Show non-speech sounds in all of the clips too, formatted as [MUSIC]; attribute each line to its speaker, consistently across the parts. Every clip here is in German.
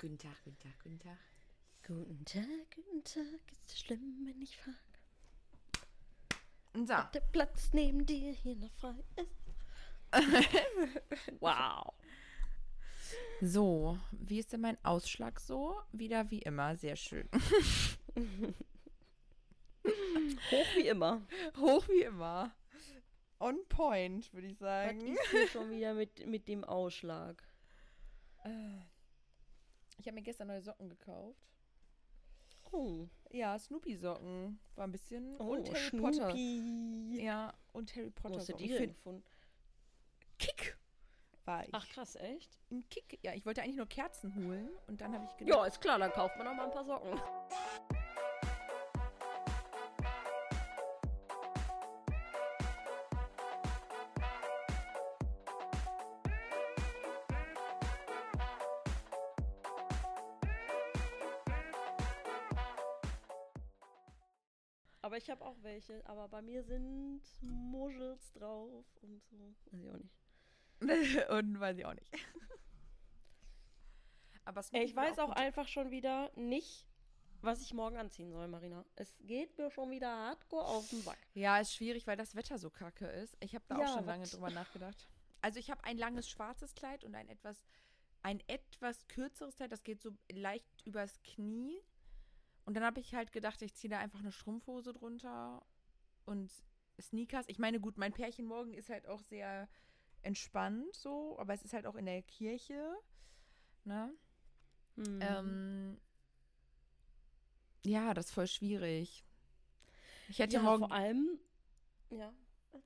Speaker 1: Guten Tag, guten Tag, guten Tag.
Speaker 2: Guten Tag, guten Tag. Ist es schlimm, wenn ich frage,
Speaker 1: So,
Speaker 2: ob der Platz neben dir hier noch frei ist? [LAUGHS] wow.
Speaker 1: so, wie ist denn mein Ausschlag so? Wieder wie immer, sehr schön. [LAUGHS]
Speaker 2: Hoch wie immer.
Speaker 1: Hoch wie immer. On point, würde ich
Speaker 2: Was
Speaker 1: sagen.
Speaker 2: ist hier schon [LAUGHS] wieder mit, mit dem Ausschlag?
Speaker 1: Ich habe mir gestern neue Socken gekauft.
Speaker 2: Oh,
Speaker 1: Ja, Snoopy-Socken. War ein bisschen.
Speaker 2: oh
Speaker 1: und Harry Potter.
Speaker 2: Schnupi.
Speaker 1: Ja, und Harry
Speaker 2: Wo
Speaker 1: Potter.
Speaker 2: hast du die denn gefunden?
Speaker 1: Kick war ich.
Speaker 2: Ach krass, echt?
Speaker 1: Im Kick. Ja, ich wollte eigentlich nur Kerzen holen. Und dann habe ich gedacht.
Speaker 2: Ja, ist klar, dann kauft man auch mal ein paar Socken. Ich habe auch welche, aber bei mir sind Muschels drauf und so. Weiß ich auch nicht. [LAUGHS]
Speaker 1: und weiß ich auch nicht. [LAUGHS] Aber
Speaker 2: Ey, ich weiß auch
Speaker 1: gut.
Speaker 2: einfach schon wieder nicht, was ich morgen anziehen soll, Marina. Es geht mir schon wieder hardcore auf den Sack.
Speaker 1: Ja, ist schwierig, weil das Wetter so kacke ist. Ich habe da
Speaker 2: Ja,
Speaker 1: auch schon lange drüber nachgedacht. Also ich habe ein langes schwarzes Kleid und ein etwas, ein etwas kürzeres Kleid, das geht so leicht übers Knie. Und dann habe ich halt gedacht, ich ziehe da einfach eine Strumpfhose drunter und Sneakers. Ich meine, gut, mein Pärchen morgen ist halt auch sehr entspannt so, aber es ist halt auch in der Kirche. Ne?
Speaker 2: Hm.
Speaker 1: Ähm, ja, das ist voll schwierig. Ich hätte
Speaker 2: ja,
Speaker 1: morgen
Speaker 2: vor allem. Ja.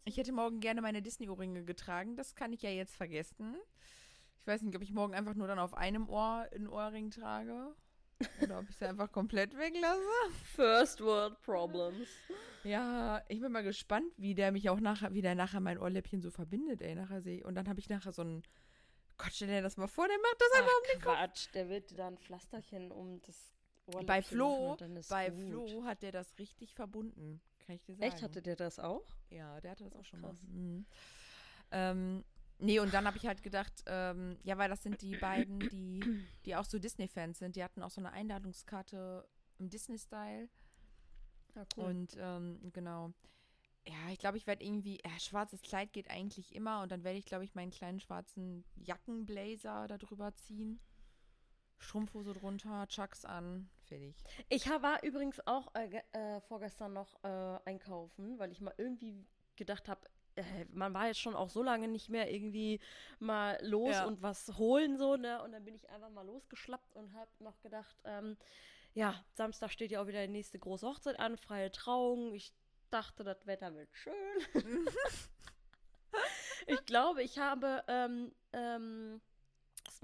Speaker 1: Ich hätte morgen gerne meine Disney-Ohrringe getragen. Das kann ich ja jetzt vergessen. Ich weiß nicht, ob ich morgen einfach nur dann auf einem Ohr einen Ohrring trage. Oder ob ich sie einfach komplett weglasse.
Speaker 2: First World Problems.
Speaker 1: Ja, ich bin mal gespannt, wie der mich auch nachher, wie der nachher mein Ohrläppchen so verbindet, ey. Nachher sehe. Und dann habe ich nachher so ein. Gott, stell dir das mal vor, der macht das einfach um
Speaker 2: Ach, Quatsch, der wird da ein Pflasterchen um das Ohrläppchen
Speaker 1: Bei
Speaker 2: machen
Speaker 1: Flo,
Speaker 2: ist
Speaker 1: bei
Speaker 2: gut.
Speaker 1: Flo hat der das richtig verbunden. Kann ich dir sagen.
Speaker 2: Echt, hatte der das auch?
Speaker 1: Ja, der hatte das auch schon
Speaker 2: krass.
Speaker 1: mal. Mhm. Ähm, nee, und dann habe ich halt gedacht, ähm, ja, weil das sind die beiden, die, die auch so Disney-Fans sind. Die hatten auch so eine Einladungskarte im Disney-Style.
Speaker 2: Ja,
Speaker 1: Und ähm, genau. Ja, ich glaube, ich werde irgendwie, ja, schwarzes Kleid geht eigentlich immer und dann werde ich, glaube ich, meinen kleinen schwarzen Jackenblazer da drüber ziehen. Strumpfhose drunter, Chucks an, fertig.
Speaker 2: Ich war übrigens auch äh, äh, vorgestern noch äh, einkaufen, weil ich mal irgendwie gedacht habe, äh, man war jetzt schon auch so lange nicht mehr irgendwie mal los
Speaker 1: Ja.
Speaker 2: und was holen so, ne? Und dann bin ich einfach mal losgeschlappt und habe noch gedacht, ähm, ja, Samstag steht ja auch wieder die nächste große Hochzeit an, freie Trauung. Ich dachte, das Wetter wird schön. [LAUGHS] ich glaube, ich habe ähm, ähm,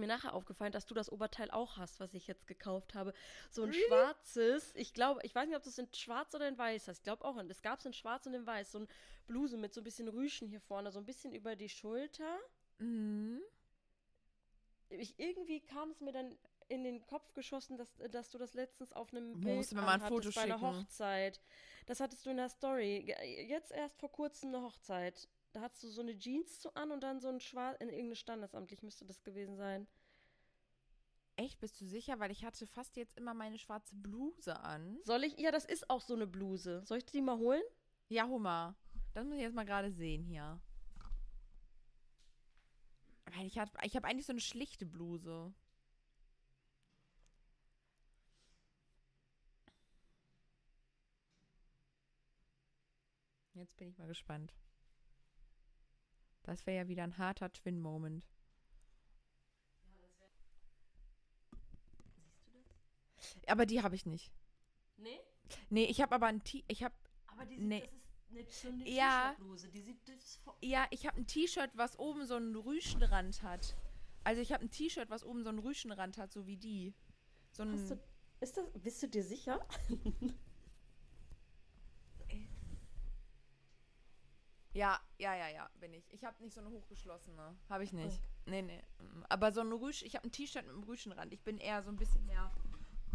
Speaker 2: mir nachher aufgefallen, dass du das Oberteil auch hast, was ich jetzt gekauft habe. So ein schwarzes, ich glaube, ich weiß nicht, ob du es in schwarz oder in weiß hast. Ich glaube auch, es gab es in schwarz und in weiß. So ein Bluse mit so ein bisschen Rüschen hier vorne, so ein bisschen über die Schulter.
Speaker 1: Mhm.
Speaker 2: Ich, irgendwie kam es mir dann in den Kopf geschossen, dass, dass du das letztens auf einem Bild
Speaker 1: musst mir mal ein Foto
Speaker 2: bei einer. Hochzeit. Das hattest du in der Story. Jetzt erst vor kurzem eine Hochzeit. Da hattest du so eine Jeans so an und dann so ein schwarz, in irgendeine Standesamtlich müsste das gewesen sein.
Speaker 1: Echt, bist du sicher? Weil ich hatte fast jetzt immer meine schwarze Bluse an.
Speaker 2: Soll ich? Ja, das ist auch so eine Bluse. Soll ich die mal holen?
Speaker 1: Ja, Hummer. Das muss ich jetzt mal gerade sehen hier. Weil ich habe ich hab eigentlich so eine schlichte Bluse. Jetzt bin ich mal gespannt. Das wäre ja wieder ein harter Twin-Moment. Aber die habe ich nicht.
Speaker 2: Nee?
Speaker 1: Nee, ich habe aber ein T ich habe
Speaker 2: Aber die
Speaker 1: Nee.
Speaker 2: das ist eine, so eine
Speaker 1: Ja.
Speaker 2: T-Shirt-Bluse. Die sieht das
Speaker 1: Ja, ich habe ein T-Shirt, was oben so einen Rüschenrand hat. Also ich habe ein T-Shirt, was oben so einen Rüschenrand hat, so wie die. So ein,
Speaker 2: du, ist das, bist du dir sicher? [LAUGHS]
Speaker 1: ja, ja, ja, ja, bin ich. Ich habe nicht so eine hochgeschlossene. Habe ich nicht. Nee, nee. Mm, Aber so eine Rüsch, ich habe ein T-Shirt mit einem Rüschenrand. Ich bin eher so ein bisschen mehr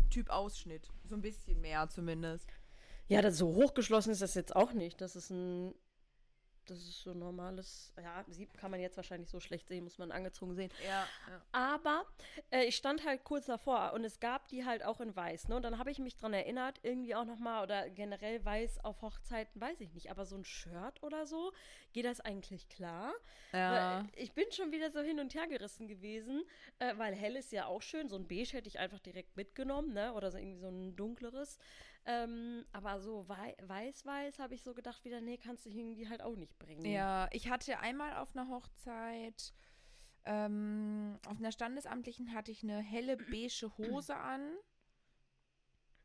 Speaker 1: Typ Ausschnitt. So ein bisschen mehr zumindest.
Speaker 2: Ja, das so hochgeschlossen ist das jetzt auch nicht. Das ist ein das ist so normales, ja, sieht, kann man jetzt wahrscheinlich so schlecht sehen, muss man angezogen sehen.
Speaker 1: Ja. ja.
Speaker 2: Aber äh, ich stand halt kurz davor und es gab die halt auch in weiß, ne? Und dann habe ich mich dran erinnert, irgendwie auch nochmal, oder generell weiß auf Hochzeiten, weiß ich nicht, aber so ein Shirt oder so, geht das eigentlich klar?
Speaker 1: Ja.
Speaker 2: Weil ich bin schon wieder so hin und her gerissen gewesen, äh, weil hell ist ja auch schön, so ein beige hätte ich einfach direkt mitgenommen, ne? Oder so irgendwie so ein dunkleres. Ähm, aber so weiß-weiß habe ich so gedacht wieder, nee, kannst du irgendwie halt auch nicht bringen.
Speaker 1: Ja, ich hatte einmal auf einer Hochzeit, ähm, auf einer standesamtlichen hatte ich eine helle beige Hose [CLEARS THROAT] an.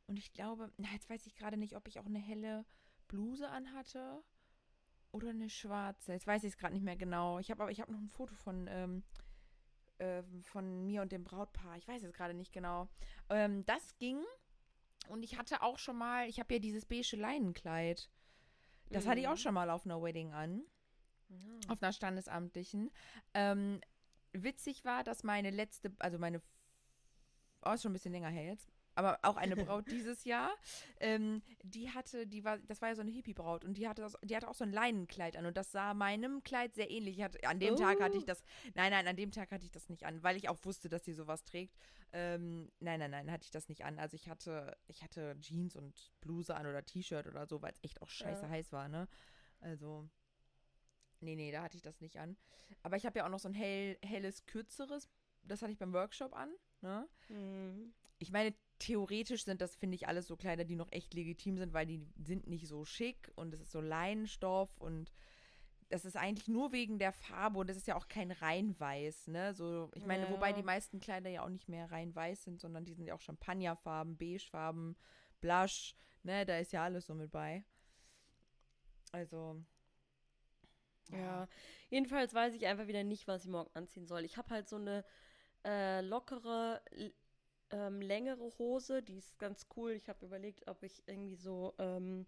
Speaker 1: Und ich glaube, na, jetzt weiß ich gerade nicht, ob ich auch eine helle Bluse anhatte oder eine schwarze. Jetzt weiß ich es gerade nicht mehr genau. Ich habe aber ich habe noch ein Foto von ähm, äh, von mir und dem Brautpaar. Ich weiß es gerade nicht genau. Ähm, das ging und ich hatte auch schon mal, ich habe ja dieses beige Leinenkleid. Das hatte ich auch
Speaker 2: Mhm.
Speaker 1: schon mal auf einer Wedding an,
Speaker 2: Ja.
Speaker 1: auf einer standesamtlichen. Ähm, witzig war, dass meine letzte, also meine, oh, ist schon ein bisschen länger her jetzt, aber auch eine [LAUGHS] Braut dieses Jahr, ähm, die hatte, die war, das war ja so eine Hippie-Braut und die hatte, das, die hatte auch so ein Leinenkleid an und das sah meinem Kleid sehr ähnlich. Ich hatte, an dem Tag hatte ich
Speaker 2: Oh.
Speaker 1: das, nein, nein, an dem Tag hatte ich das nicht an, weil ich auch wusste, dass sie sowas trägt. Ähm, nein, nein, nein, hatte ich das nicht an. Also ich hatte, ich hatte Jeans und Bluse an oder T-Shirt oder so, weil es echt auch scheiße
Speaker 2: Ja.
Speaker 1: heiß war, ne? Also, nee, nee, da hatte ich das nicht an. Aber ich habe ja auch noch so ein hell, helles, kürzeres, das hatte ich beim Workshop an, ne?
Speaker 2: Mhm.
Speaker 1: Ich meine, theoretisch sind das, finde ich, alles so Kleider, die noch echt legitim sind, weil die sind nicht so schick und es ist so Leinenstoff und das ist eigentlich nur wegen der Farbe und das ist ja auch kein rein weiß, ne? So, ich meine, wobei
Speaker 2: Ja.
Speaker 1: die meisten Kleider ja auch nicht mehr rein weiß sind, sondern die sind ja auch Champagnerfarben, Beigefarben, Blush, ne? Da ist ja alles so mit bei. Also.
Speaker 2: Ja, jedenfalls weiß ich einfach wieder nicht, was ich morgen anziehen soll. Ich habe halt so eine äh, lockere, ähm, längere Hose, die ist ganz cool. Ich habe überlegt, ob ich irgendwie so ähm,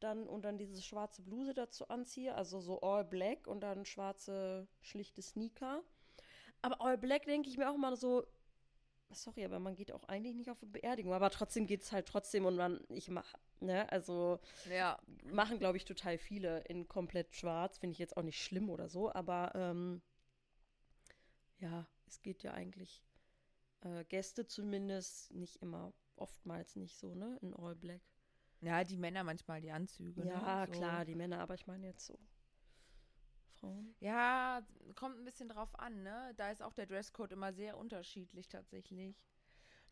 Speaker 2: dann und dann diese schwarze Bluse dazu anziehe, also so all black und dann schwarze, schlichte Sneaker. Aber all black denke ich mir auch mal so, sorry, aber man geht auch eigentlich nicht auf eine Beerdigung, aber trotzdem geht es halt trotzdem und man, ich mache, ne, also
Speaker 1: Ja.
Speaker 2: machen, glaube ich, total viele in komplett schwarz. Finde ich jetzt auch nicht schlimm oder so, aber ähm, ja, es geht ja eigentlich äh, Gäste zumindest nicht immer, oftmals nicht so, ne, in All Black.
Speaker 1: Ja, die Männer manchmal die Anzüge.
Speaker 2: Ja,
Speaker 1: ne? so.
Speaker 2: klar, die Männer, aber ich meine jetzt so Frauen.
Speaker 1: Ja, kommt ein bisschen drauf an, ne? Da ist auch der Dresscode immer sehr unterschiedlich tatsächlich.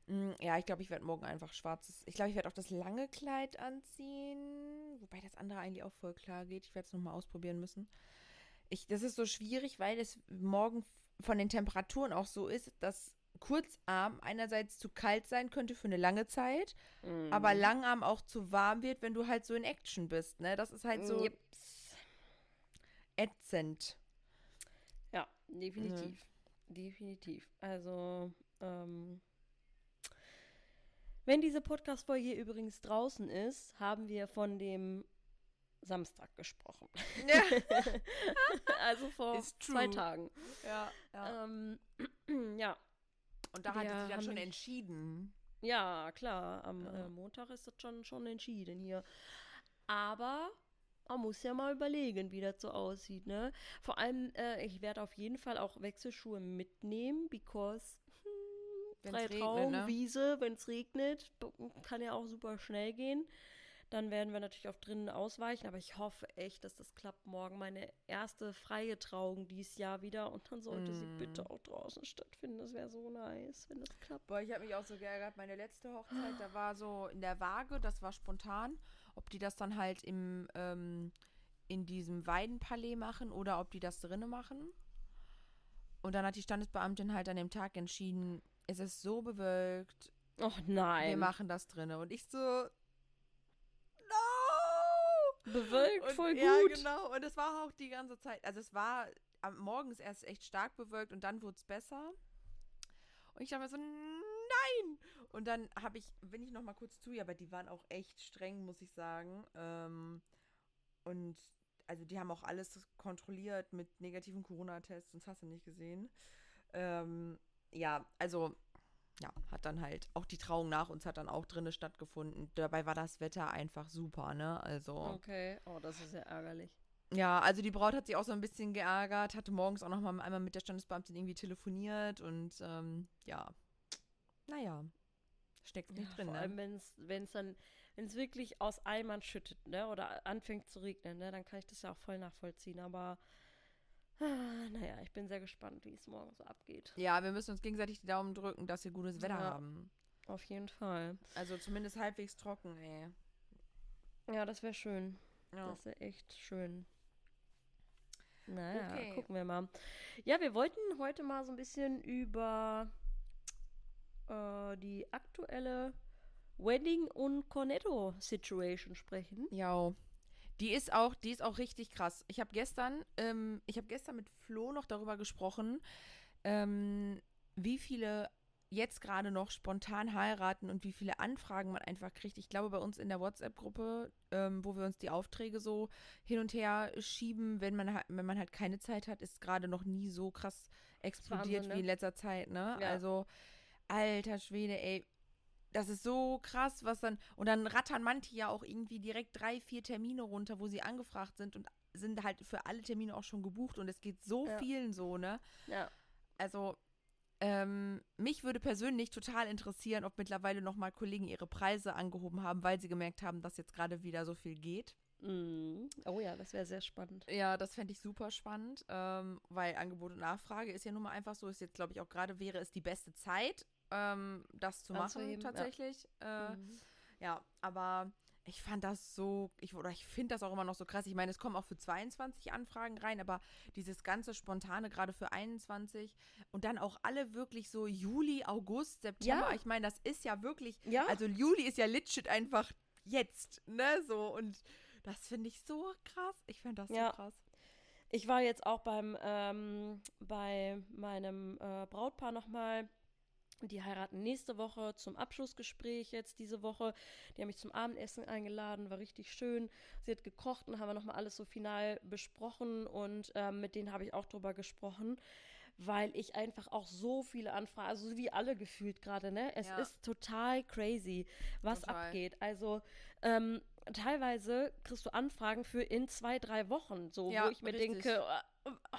Speaker 1: Mm, Ja, ich glaube, ich werde morgen einfach schwarzes. Ich glaube, ich werde auch das lange Kleid anziehen. Wobei das andere eigentlich auch voll klar geht. Ich werde es nochmal ausprobieren müssen. Ich, das ist so schwierig, weil es morgen von den Temperaturen auch so ist, dass Kurzarm einerseits zu kalt sein könnte für eine lange Zeit, aber
Speaker 2: Mhm.
Speaker 1: Langarm auch zu warm wird, wenn du halt so in Action bist, ne? Das ist halt so
Speaker 2: Jips.
Speaker 1: ätzend.
Speaker 2: Ja, definitiv. Definitiv. Also, ähm, wenn diese Podcast-Folge übrigens draußen ist, haben wir von dem Samstag gesprochen. [LAUGHS] also vor zwei. Tagen.
Speaker 1: Ja, ja.
Speaker 2: Ähm, [CLEARS THROAT] ja,
Speaker 1: Und da hatte sie dann schon entschieden.
Speaker 2: ja, klar. Am
Speaker 1: Ja.
Speaker 2: äh, Montag ist das schon, schon entschieden hier. Aber man muss ja mal überlegen, wie das so aussieht, ne? Vor allem, äh, ich werde auf jeden Fall auch Wechselschuhe mitnehmen, because hm, freie
Speaker 1: regnet,
Speaker 2: Traum,
Speaker 1: ne?
Speaker 2: Wenn es regnet, kann ja auch super schnell gehen. Dann werden wir natürlich auf drinnen ausweichen, aber ich hoffe echt, dass das klappt morgen. Meine erste freie Trauung dieses Jahr wieder und dann sollte sie
Speaker 1: Mm.
Speaker 2: bitte auch draußen stattfinden. Das wäre so nice, wenn das klappt.
Speaker 1: Boah, ich habe mich auch so geärgert. Meine letzte Hochzeit, da war so in der Waage, das war spontan, ob die das dann halt im, ähm, in diesem Weidenpalais machen oder ob die das drinne machen. Und dann hat die Standesbeamtin halt an dem Tag entschieden, es ist so bewölkt,
Speaker 2: Och nein.
Speaker 1: wir machen das drinne. Und ich so!
Speaker 2: Bewölkt,
Speaker 1: Und,
Speaker 2: voll
Speaker 1: ja,
Speaker 2: gut.
Speaker 1: genau. Und es war auch die ganze Zeit. Also es war am morgens erst echt stark bewölkt und dann wurde es besser. Und ich dachte mir so, nein! Und dann habe ich, bin ich noch mal kurz zu ihr, aber die waren auch echt streng, muss ich sagen. Ähm, und also die haben auch alles kontrolliert mit negativen Corona-Tests, sonst hast du nicht gesehen. Ähm, ja, also ja, hat dann halt auch die Trauung nach uns hat dann auch drinne stattgefunden. Dabei war das Wetter einfach super, ne? Also
Speaker 2: Okay, oh, das ist ja ärgerlich.
Speaker 1: Ja, also die Braut hat sich auch so ein bisschen geärgert, hatte morgens auch noch mal einmal mit der Standesbeamtin irgendwie telefoniert und ähm, ja, naja, steckt nicht
Speaker 2: Ja,
Speaker 1: drin.
Speaker 2: vor
Speaker 1: Ne?
Speaker 2: allem, wenn es dann, wenn es wirklich aus Eimern schüttet, ne? Oder anfängt zu regnen, ne? Dann kann ich das ja auch voll nachvollziehen. Aber ah, naja, ich bin sehr gespannt, wie es morgen so abgeht.
Speaker 1: Ja, wir müssen uns gegenseitig die Daumen drücken, dass wir gutes Wetter
Speaker 2: Ja.
Speaker 1: haben.
Speaker 2: Auf jeden Fall.
Speaker 1: Also zumindest halbwegs trocken, ey.
Speaker 2: Ja, das wäre schön.
Speaker 1: Ja.
Speaker 2: Das wäre echt schön. Naja,
Speaker 1: Okay.
Speaker 2: gucken wir mal. Ja, wir wollten heute mal so ein bisschen über äh, die aktuelle Wedding- und Cornetto-Situation sprechen.
Speaker 1: Ja. Die ist auch, die ist auch richtig krass. Ich habe gestern, ähm, ich habe gestern mit Flo noch darüber gesprochen, ähm, wie viele jetzt gerade noch spontan heiraten und wie viele Anfragen man einfach kriegt. Ich glaube, bei uns in der WhatsApp-Gruppe, ähm, wo wir uns die Aufträge so hin und her schieben, wenn man, wenn man halt keine Zeit hat, ist gerade noch nie so krass explodiert
Speaker 2: Wahnsinn, ne?
Speaker 1: wie in letzter Zeit, ne?
Speaker 2: Ja.
Speaker 1: Also, alter Schwede, ey. Das ist so krass, was dann. Und dann rattern manche ja auch irgendwie direkt drei, vier Termine runter, wo sie angefragt sind und sind halt für alle Termine auch schon gebucht und es geht so
Speaker 2: Ja.
Speaker 1: vielen so, ne?
Speaker 2: Ja.
Speaker 1: Also, ähm, mich würde persönlich total interessieren, ob mittlerweile nochmal Kollegen ihre Preise angehoben haben, weil sie gemerkt haben, dass jetzt gerade wieder so viel geht.
Speaker 2: Mhm. Oh ja, das wäre sehr spannend.
Speaker 1: Ja, das fände ich super spannend, ähm, weil Angebot und Nachfrage ist ja nun mal einfach so. Ist jetzt, glaube ich, auch gerade wäre es die beste Zeit, ähm, das zu machen,
Speaker 2: Anzuheben, ja.
Speaker 1: tatsächlich. Äh,
Speaker 2: Mhm.
Speaker 1: Ja, aber ich fand das so, ich, oder ich finde das auch immer noch so krass. Ich meine, es kommen auch für 22 Anfragen rein, aber dieses ganze Spontane gerade für 21 und dann auch alle wirklich so Juli, August, September.
Speaker 2: Ja.
Speaker 1: Ich meine, das ist ja wirklich,
Speaker 2: Ja.
Speaker 1: also Juli ist ja legit einfach jetzt, ne, so und das finde ich so krass. Ich finde das
Speaker 2: Ja.
Speaker 1: so krass.
Speaker 2: Ich war jetzt auch beim ähm, bei meinem äh, Brautpaar nochmal. Die heiraten nächste Woche zum Abschlussgespräch jetzt diese Woche. Die haben mich zum Abendessen eingeladen, war richtig schön. Sie hat gekocht und haben wir nochmal alles so final besprochen und ähm, mit denen habe ich auch drüber gesprochen, weil ich einfach auch so viele Anfragen, also wie alle gefühlt gerade, ne? Es
Speaker 1: Ja.
Speaker 2: ist total crazy, was
Speaker 1: Total.
Speaker 2: abgeht. Also ähm, teilweise kriegst du Anfragen für in zwei, drei Wochen, so,
Speaker 1: Ja,
Speaker 2: wo ich mir
Speaker 1: richtig.
Speaker 2: denke, äh,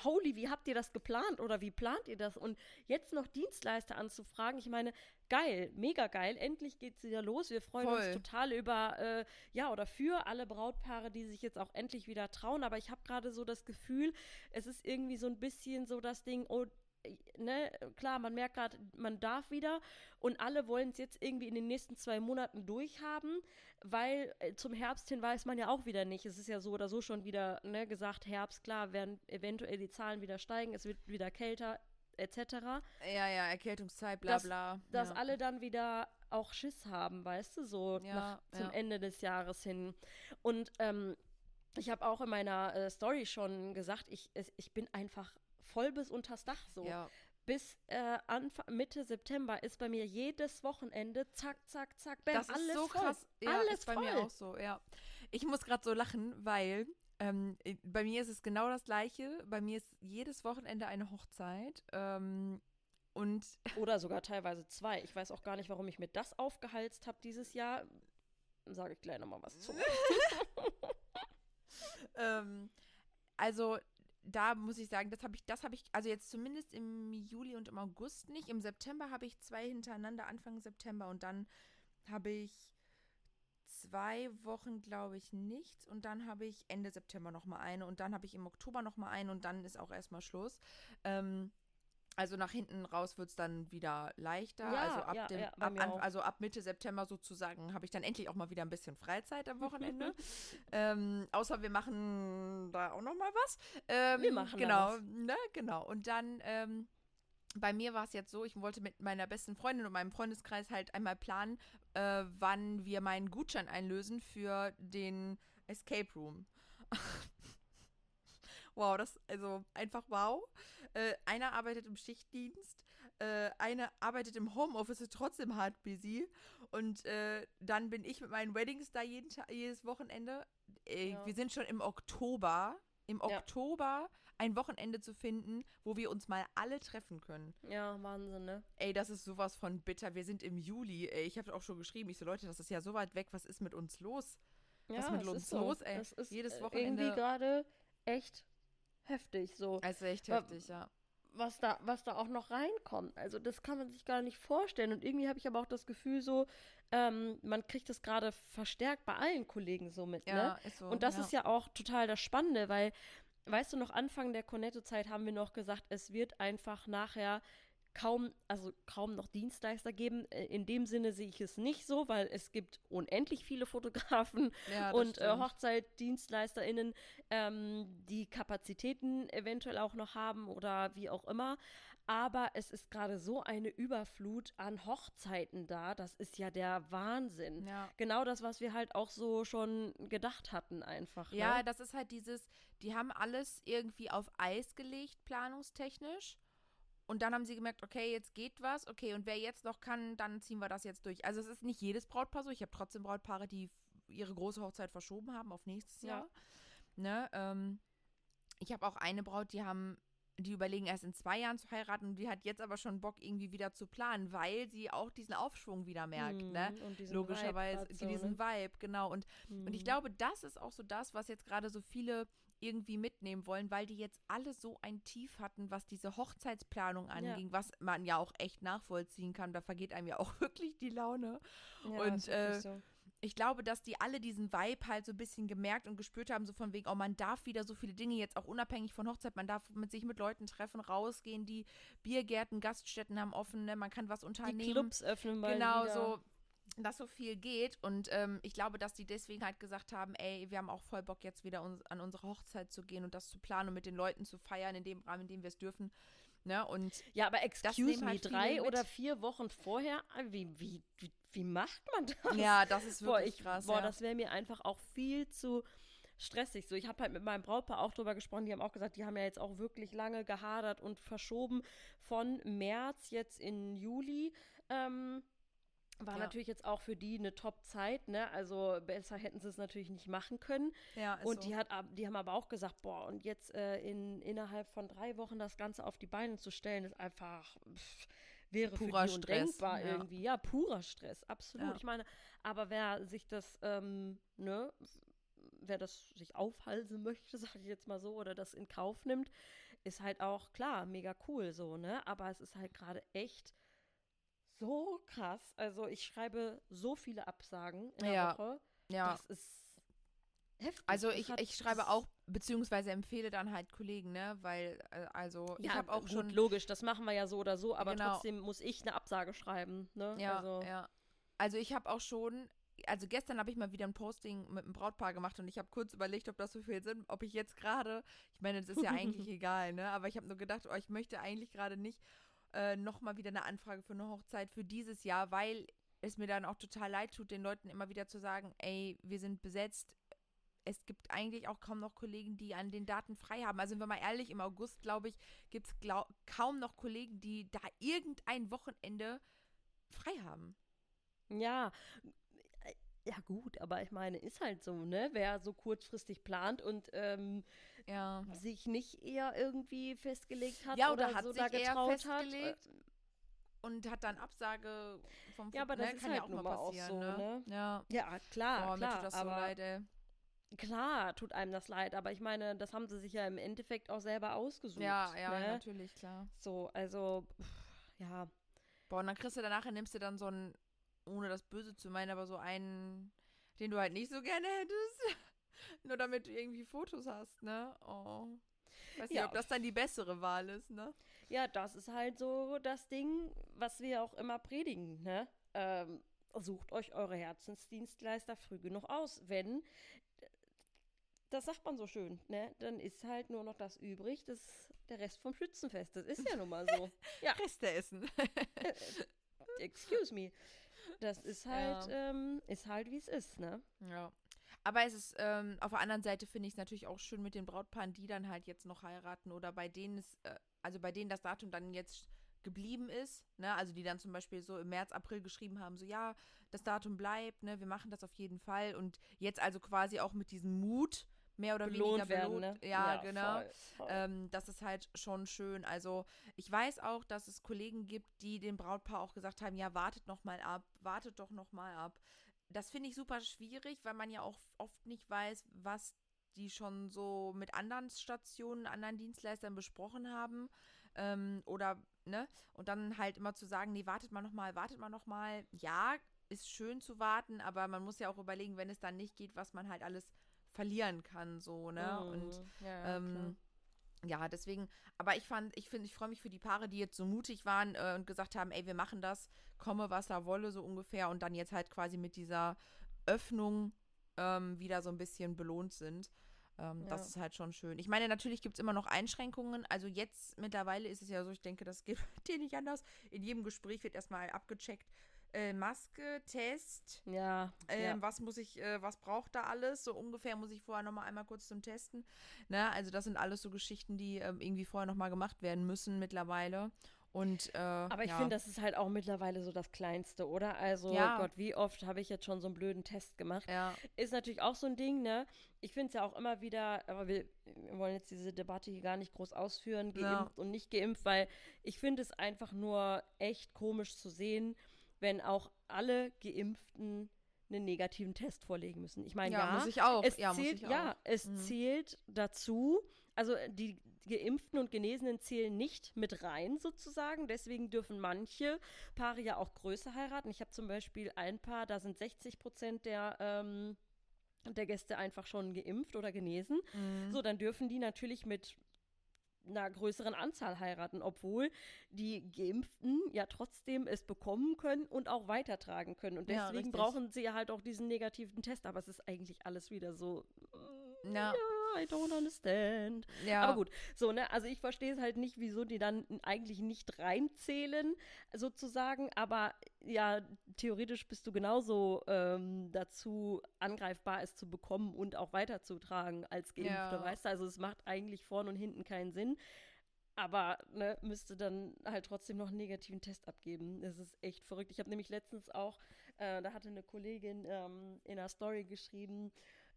Speaker 2: holy, wie habt ihr das geplant oder wie plant ihr das? Und jetzt noch Dienstleister anzufragen, ich meine, geil, mega geil, endlich geht's wieder los. Wir freuen
Speaker 1: Voll.
Speaker 2: uns total über, äh, ja, oder für alle Brautpaare, die sich jetzt auch endlich wieder trauen. Aber ich habe gerade so das Gefühl, es ist irgendwie so ein bisschen so das Ding, oh, Ne, klar, man merkt gerade, man darf wieder und alle wollen es jetzt irgendwie in den nächsten zwei Monaten durchhaben, weil äh, zum Herbst hin weiß man ja auch wieder nicht. Es ist ja so oder so schon wieder ne, gesagt, Herbst, klar, werden eventuell die Zahlen wieder steigen, es wird wieder kälter, etc.
Speaker 1: Ja, ja, Erkältungszeit, bla
Speaker 2: Dass-
Speaker 1: bla.
Speaker 2: Dass
Speaker 1: ja.
Speaker 2: alle dann wieder auch Schiss haben, weißt du, so
Speaker 1: Ja,
Speaker 2: nach, zum
Speaker 1: ja.
Speaker 2: Ende des Jahres hin. Und ähm, ich habe auch in meiner äh, Story schon gesagt, ich, ich bin einfach voll bis unters Dach so.
Speaker 1: Ja,
Speaker 2: Bis äh, Anfang, Mitte September ist bei mir jedes Wochenende zack, zack, zack, bam,
Speaker 1: das ist
Speaker 2: alles
Speaker 1: so
Speaker 2: voll.
Speaker 1: krass. Ja,
Speaker 2: alles
Speaker 1: ist bei
Speaker 2: voll.
Speaker 1: mir auch so, ja. Ich muss gerade so lachen, weil ähm, bei mir ist es genau das Gleiche. Bei mir ist jedes Wochenende eine Hochzeit. Ähm, und [LAUGHS]
Speaker 2: Oder sogar teilweise zwei. Ich weiß auch gar nicht, warum ich mir das aufgehalst habe dieses Jahr. Sage ich gleich nochmal was zu. [LAUGHS]
Speaker 1: ähm, also da muss ich sagen, das habe ich, das habe ich, also jetzt zumindest im Juli und im August nicht. Im September habe ich zwei hintereinander, Anfang September und dann habe ich zwei Wochen, glaube ich, nichts und dann habe ich Ende September noch mal eine und dann habe ich im Oktober noch mal eine und dann ist auch erstmal Schluss. Ähm, also nach hinten raus wird es dann wieder leichter.
Speaker 2: Ja,
Speaker 1: also ab
Speaker 2: ja,
Speaker 1: dem,
Speaker 2: ja,
Speaker 1: ab, an, also ab Mitte September sozusagen habe ich dann endlich auch mal wieder ein bisschen Freizeit am [LAUGHS] Wochenende. ähm, außer wir machen da auch noch mal was. Ähm,
Speaker 2: Wir machen
Speaker 1: genau,
Speaker 2: was.
Speaker 1: ne, genau. Und dann ähm, bei mir war es jetzt so, ich wollte mit meiner besten Freundin und meinem Freundeskreis halt einmal planen, äh, wann wir meinen Gutschein einlösen für den Escape Room. [LAUGHS] wow, das, also einfach wow. Äh, einer arbeitet im Schichtdienst, äh, eine arbeitet im Homeoffice, ist trotzdem hart busy. Und äh, dann bin ich mit meinen Weddings da jeden Ta jedes Wochenende. Äh,
Speaker 2: Ja.
Speaker 1: Wir sind schon im Oktober. Im
Speaker 2: Ja.
Speaker 1: Oktober ein Wochenende zu finden, wo wir uns mal alle treffen können.
Speaker 2: Ja, Wahnsinn, ne?
Speaker 1: Ey, das ist sowas von bitter. Wir sind im Juli. Ey, ich habe auch schon geschrieben. Ich so, Leute, das ist ja so weit weg. Was ist mit uns los? Was
Speaker 2: ja,
Speaker 1: mit uns
Speaker 2: ist so.
Speaker 1: los, ey?
Speaker 2: Es ist
Speaker 1: Jedes
Speaker 2: äh,
Speaker 1: Wochenende-
Speaker 2: irgendwie gerade echt heftig. So,
Speaker 1: ist echt heftig, ja.
Speaker 2: was da, was da auch noch reinkommt. Also das kann man sich gar nicht vorstellen. Und irgendwie habe ich aber auch das Gefühl so, ähm, man kriegt das gerade verstärkt bei allen Kollegen so mit, ne?
Speaker 1: Ja, ist so.
Speaker 2: Und das
Speaker 1: ja.
Speaker 2: ist ja auch total das Spannende, weil, weißt du, noch Anfang der Cornetto-Zeit haben wir noch gesagt, es wird einfach nachher kaum, also kaum noch Dienstleister geben. Äh, In dem Sinne sehe ich es nicht so, weil es gibt unendlich viele Fotografen
Speaker 1: ja,
Speaker 2: und äh. HochzeitdienstleisterInnen, ähm, die Kapazitäten eventuell auch noch haben oder wie auch immer. Aber es ist gerade so eine Überflut an Hochzeiten da. Das ist ja der Wahnsinn.
Speaker 1: Ja.
Speaker 2: Genau das, was wir halt auch so schon gedacht hatten, einfach.
Speaker 1: Ja,
Speaker 2: ne?
Speaker 1: das ist halt dieses, die haben alles irgendwie auf Eis gelegt, planungstechnisch. Und dann haben sie gemerkt, okay, jetzt geht was, okay, und wer jetzt noch kann, dann ziehen wir das jetzt durch. Also es ist nicht jedes Brautpaar so. Ich habe trotzdem Brautpaare, die ihre große Hochzeit verschoben haben auf nächstes
Speaker 2: Ja.
Speaker 1: Jahr. Ne? Ähm, ich habe auch eine Braut, die haben, die überlegen erst in zwei Jahren zu heiraten und die hat jetzt aber schon Bock, irgendwie wieder zu planen, weil sie auch diesen Aufschwung wieder merkt, ne?
Speaker 2: Mhm, und diesen
Speaker 1: Logischerweise,
Speaker 2: Vibe so,
Speaker 1: diesen
Speaker 2: ne?
Speaker 1: Vibe, genau. Und und ich
Speaker 2: Mhm.
Speaker 1: glaube, das ist auch so das, was jetzt gerade so viele irgendwie mitnehmen wollen, weil die jetzt alle so ein Tief hatten, was diese Hochzeitsplanung anging, was man ja auch echt nachvollziehen kann. Da vergeht einem ja auch [LAUGHS] wirklich die Laune.
Speaker 2: Ja,
Speaker 1: und, äh,
Speaker 2: so.
Speaker 1: Ich glaube, dass die alle diesen Vibe halt so ein bisschen gemerkt und gespürt haben, so von wegen, oh, man darf wieder so viele Dinge jetzt auch unabhängig von Hochzeit, man darf mit sich mit Leuten treffen, rausgehen, die Biergärten, Gaststätten haben offen, ne? man kann was
Speaker 2: die
Speaker 1: unternehmen
Speaker 2: Clubs öffnen mal
Speaker 1: genau
Speaker 2: wieder.
Speaker 1: so dass so viel geht und ähm, ich glaube, dass die deswegen halt gesagt haben, ey, wir haben auch voll Bock jetzt wieder uns, an unsere Hochzeit zu gehen und das zu planen und mit den Leuten zu feiern in dem Rahmen, in dem wir es dürfen. Ne? Und
Speaker 2: Ja, aber excuse
Speaker 1: nehmen
Speaker 2: me,
Speaker 1: halt
Speaker 2: drei oder vier Wochen vorher, ah, wie, wie, wie, wie macht man das?
Speaker 1: ja, das ist
Speaker 2: boah,
Speaker 1: wirklich
Speaker 2: ich,
Speaker 1: krass.
Speaker 2: boah
Speaker 1: ja.
Speaker 2: das wäre mir einfach auch viel zu stressig. So, ich habe halt mit meinem Brautpaar auch drüber gesprochen, die haben auch gesagt, die haben ja jetzt auch wirklich lange gehadert und verschoben von März jetzt in Juli. Ähm, war
Speaker 1: Ja.
Speaker 2: natürlich jetzt auch für die eine Top-Zeit, ne? Also besser hätten sie es natürlich nicht machen können.
Speaker 1: ja, ist
Speaker 2: Und
Speaker 1: so.
Speaker 2: die, hat, die haben aber auch gesagt, boah, und jetzt äh, in, innerhalb von drei Wochen das Ganze auf die Beine zu stellen, ist einfach, pff, wäre
Speaker 1: Purer
Speaker 2: für die
Speaker 1: Stress,
Speaker 2: undenkbar
Speaker 1: ja.
Speaker 2: irgendwie. Ja, purer Stress, absolut.
Speaker 1: Ja.
Speaker 2: Ich meine, aber wer sich das, ähm, ne, wer das sich aufhalsen möchte, [LAUGHS] sag ich jetzt mal so, oder das in Kauf nimmt, ist halt auch klar, mega cool so, ne? Aber es ist halt gerade echt so krass. Also ich schreibe so viele Absagen in der
Speaker 1: Ja.
Speaker 2: Woche.
Speaker 1: ja.
Speaker 2: Das ist heftig.
Speaker 1: Also ich, ich schreibe auch, beziehungsweise empfehle dann halt Kollegen, ne? Weil, äh, also ich
Speaker 2: Ja,
Speaker 1: habe auch
Speaker 2: gut,
Speaker 1: schon.
Speaker 2: logisch, das machen wir ja so oder so, aber
Speaker 1: Genau.
Speaker 2: trotzdem muss ich eine Absage schreiben, ne?
Speaker 1: Ja,
Speaker 2: also,
Speaker 1: ja. Also ich habe auch schon, also gestern habe ich mal wieder ein Posting mit einem Brautpaar gemacht und ich habe kurz überlegt, ob das so viel Sinn, ob ich jetzt gerade, ich meine, das ist ja [LAUGHS] eigentlich egal, ne? Aber ich habe nur gedacht, oh, ich möchte eigentlich gerade nicht äh, nochmal wieder eine Anfrage für eine Hochzeit für dieses Jahr, weil es mir dann auch total leid tut, den Leuten immer wieder zu sagen, ey, wir sind besetzt. Es gibt eigentlich auch kaum noch Kollegen, die an den Daten frei haben. Also, sind wir mal ehrlich, im August, glaube ich, gibt es kaum noch Kollegen, die da irgendein Wochenende frei haben.
Speaker 2: ja. Ja, gut, aber ich meine, ist halt so, ne? Wer so kurzfristig plant und ähm,
Speaker 1: Ja.
Speaker 2: sich nicht eher irgendwie festgelegt hat
Speaker 1: Ja, oder
Speaker 2: oder,
Speaker 1: hat
Speaker 2: so
Speaker 1: sich
Speaker 2: da
Speaker 1: eher
Speaker 2: getraut
Speaker 1: festgelegt.
Speaker 2: hat.
Speaker 1: Und hat dann Absage vom
Speaker 2: Ja, aber
Speaker 1: ne?
Speaker 2: das ist
Speaker 1: kann
Speaker 2: halt
Speaker 1: ja auch mal
Speaker 2: mal auch
Speaker 1: passieren,
Speaker 2: so,
Speaker 1: ne?
Speaker 2: ne?
Speaker 1: Ja.
Speaker 2: Ja, klar,
Speaker 1: mir
Speaker 2: klar,
Speaker 1: tut das so
Speaker 2: aber
Speaker 1: leid, ey.
Speaker 2: klar tut einem das leid, aber ich meine, das haben sie sich ja im Endeffekt auch selber ausgesucht.
Speaker 1: Ja, ja,
Speaker 2: ne?
Speaker 1: natürlich, klar.
Speaker 2: So, also, ja,
Speaker 1: Boah, und dann kriegst du danach, nimmst du dann so einen, ohne das Böse zu meinen, aber so einen, den du halt nicht so gerne hättest. [LAUGHS] Nur damit du irgendwie Fotos hast, ne? Oh. Weiß nicht,
Speaker 2: Ja.
Speaker 1: ob das dann die bessere Wahl ist, ne?
Speaker 2: Ja, das ist halt so das Ding, was wir auch immer predigen, ne? Ähm, sucht euch eure Herzensdienstleister früh genug aus. Wenn, das sagt man so schön, ne? Dann ist halt nur noch das übrig, das, der Rest vom Schützenfest. Das ist ja nun mal so. [LAUGHS] ja,
Speaker 1: Reste essen. [LAUGHS]
Speaker 2: excuse me. Das ist halt, ähm, ist halt wie es ist, ne?
Speaker 1: Ja. Aber es ist, ähm, auf der anderen Seite finde ich es natürlich auch schön mit den Brautpaaren, die dann halt jetzt noch heiraten oder bei denen es, äh, also bei denen das Datum dann jetzt geblieben ist, ne, also die dann zum Beispiel so im März, April geschrieben haben, so ja, das Datum bleibt, ne, wir machen das auf jeden Fall und jetzt also quasi auch mit diesem Mut mehr oder weniger
Speaker 2: Belohnt werden,
Speaker 1: belohnt.
Speaker 2: ne?
Speaker 1: Ja, genau.
Speaker 2: Voll, voll.
Speaker 1: Ähm, das ist halt schon schön. Also ich weiß auch, dass es Kollegen gibt, die dem Brautpaar auch gesagt haben, ja, wartet noch mal ab, wartet doch noch mal ab. Das finde ich super schwierig, weil man ja auch oft nicht weiß, was die schon so mit anderen Stationen, anderen Dienstleistern besprochen haben. Ähm, oder, ne? Und dann halt immer zu sagen, nee, wartet mal nochmal, wartet mal nochmal. Ja, ist schön zu warten, aber man muss ja auch überlegen, wenn es dann nicht geht, was man halt alles verlieren kann, so, ne?
Speaker 2: Mhm.
Speaker 1: Und
Speaker 2: ja,
Speaker 1: ähm, ja, deswegen, aber ich fand, ich finde, ich freue mich für die Paare, die jetzt so mutig waren äh, und gesagt haben, ey, wir machen das, komme was da wolle, so ungefähr, und dann jetzt halt quasi mit dieser Öffnung ähm, wieder so ein bisschen belohnt sind. Ähm,
Speaker 2: Ja.
Speaker 1: Das ist halt schon schön. Ich meine, natürlich gibt es immer noch Einschränkungen. Also jetzt mittlerweile ist es ja so, ich denke, das geht [LAUGHS] dir nicht anders. In jedem Gespräch wird erstmal abgecheckt. Äh, Maske, Test,
Speaker 2: ja,
Speaker 1: ähm,
Speaker 2: ja.
Speaker 1: was muss ich, äh, was braucht da alles? So ungefähr muss ich vorher nochmal einmal kurz zum Testen. Ne? Also das sind alles so Geschichten, die ähm, irgendwie vorher nochmal gemacht werden müssen mittlerweile. Und, äh,
Speaker 2: Aber ich
Speaker 1: ja.
Speaker 2: finde, das ist halt auch mittlerweile so das Kleinste, oder? Also,
Speaker 1: Ja.
Speaker 2: Gott, wie oft habe ich jetzt schon so einen blöden Test gemacht?
Speaker 1: Ja,
Speaker 2: Ist natürlich auch so ein Ding, ne? Ich finde es ja auch immer wieder, aber wir, wir wollen jetzt diese Debatte hier gar nicht groß ausführen, geimpft und nicht geimpft, weil ich finde es einfach nur echt komisch zu sehen, wenn auch alle Geimpften einen negativen Test vorlegen müssen. Ich meine,
Speaker 1: ja,
Speaker 2: ja,
Speaker 1: muss ich auch.
Speaker 2: es
Speaker 1: ja,
Speaker 2: zählt, ja, es
Speaker 1: Mhm.
Speaker 2: zählt dazu. Also die Geimpften und Genesenen zählen nicht mit rein sozusagen. Deswegen dürfen manche Paare ja auch größer heiraten. Ich habe zum Beispiel ein Paar, da sind 60 Prozent der, ähm, der Gäste einfach schon geimpft oder genesen.
Speaker 1: Mhm.
Speaker 2: So, dann dürfen die natürlich mit einer größeren Anzahl heiraten, obwohl die Geimpften ja trotzdem es bekommen können und auch weitertragen können. Und
Speaker 1: Ja,
Speaker 2: deswegen
Speaker 1: richtig.
Speaker 2: brauchen sie ja halt auch diesen negativen Test. Aber es ist eigentlich alles wieder so. mm,
Speaker 1: Ja.
Speaker 2: I don't understand.
Speaker 1: ja.
Speaker 2: Aber gut, so, ne, also ich verstehe es halt nicht, wieso die dann eigentlich nicht reinzählen, sozusagen, aber ja, theoretisch bist du genauso ähm, dazu angreifbar, es zu bekommen und auch weiterzutragen als Geimpfte,
Speaker 1: Ja.
Speaker 2: weißt du? Also es macht eigentlich vorn und hinten keinen Sinn. Aber ne, müsste dann halt trotzdem noch einen negativen Test abgeben. Das ist echt verrückt. Ich habe nämlich letztens auch, äh, da hatte eine Kollegin ähm, in einer Story geschrieben,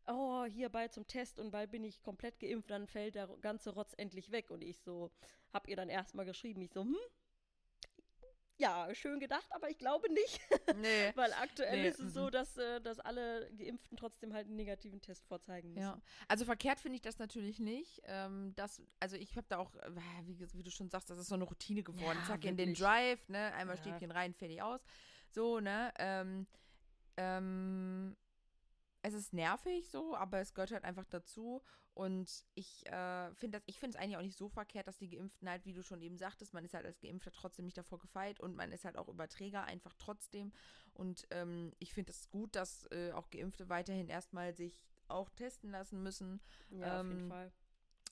Speaker 2: oh, hier bald zum Test und bald bin ich komplett geimpft, dann fällt der ganze Rotz endlich weg. Und ich so, hab ihr dann erstmal geschrieben, ich so, hm, ja, schön gedacht, aber ich glaube nicht. [LAUGHS]
Speaker 1: Nee.
Speaker 2: Weil aktuell
Speaker 1: Nee,
Speaker 2: ist es so, dass, äh, dass alle Geimpften trotzdem halt einen negativen Test vorzeigen müssen.
Speaker 1: Ja, also verkehrt finde ich das natürlich nicht. Ähm, das, also ich habe da auch, äh, wie, wie du schon sagst, das ist so eine Routine geworden.
Speaker 2: Ja,
Speaker 1: Zack, in den. Drive, ne, einmal
Speaker 2: Ja.
Speaker 1: Stäbchen rein, fertig aus. So, ne, ähm, ähm, es ist nervig so, aber es gehört halt einfach dazu. Und ich äh, finde das, ich finde es eigentlich auch nicht so verkehrt, dass die Geimpften halt, wie du schon eben sagtest, man ist halt als Geimpfter trotzdem nicht davor gefeit und man ist halt auch Überträger einfach trotzdem. Und ähm, ich finde es gut, dass äh, auch Geimpfte weiterhin erstmal sich auch testen lassen müssen.
Speaker 2: Ja, auf jeden
Speaker 1: Ähm,
Speaker 2: Fall.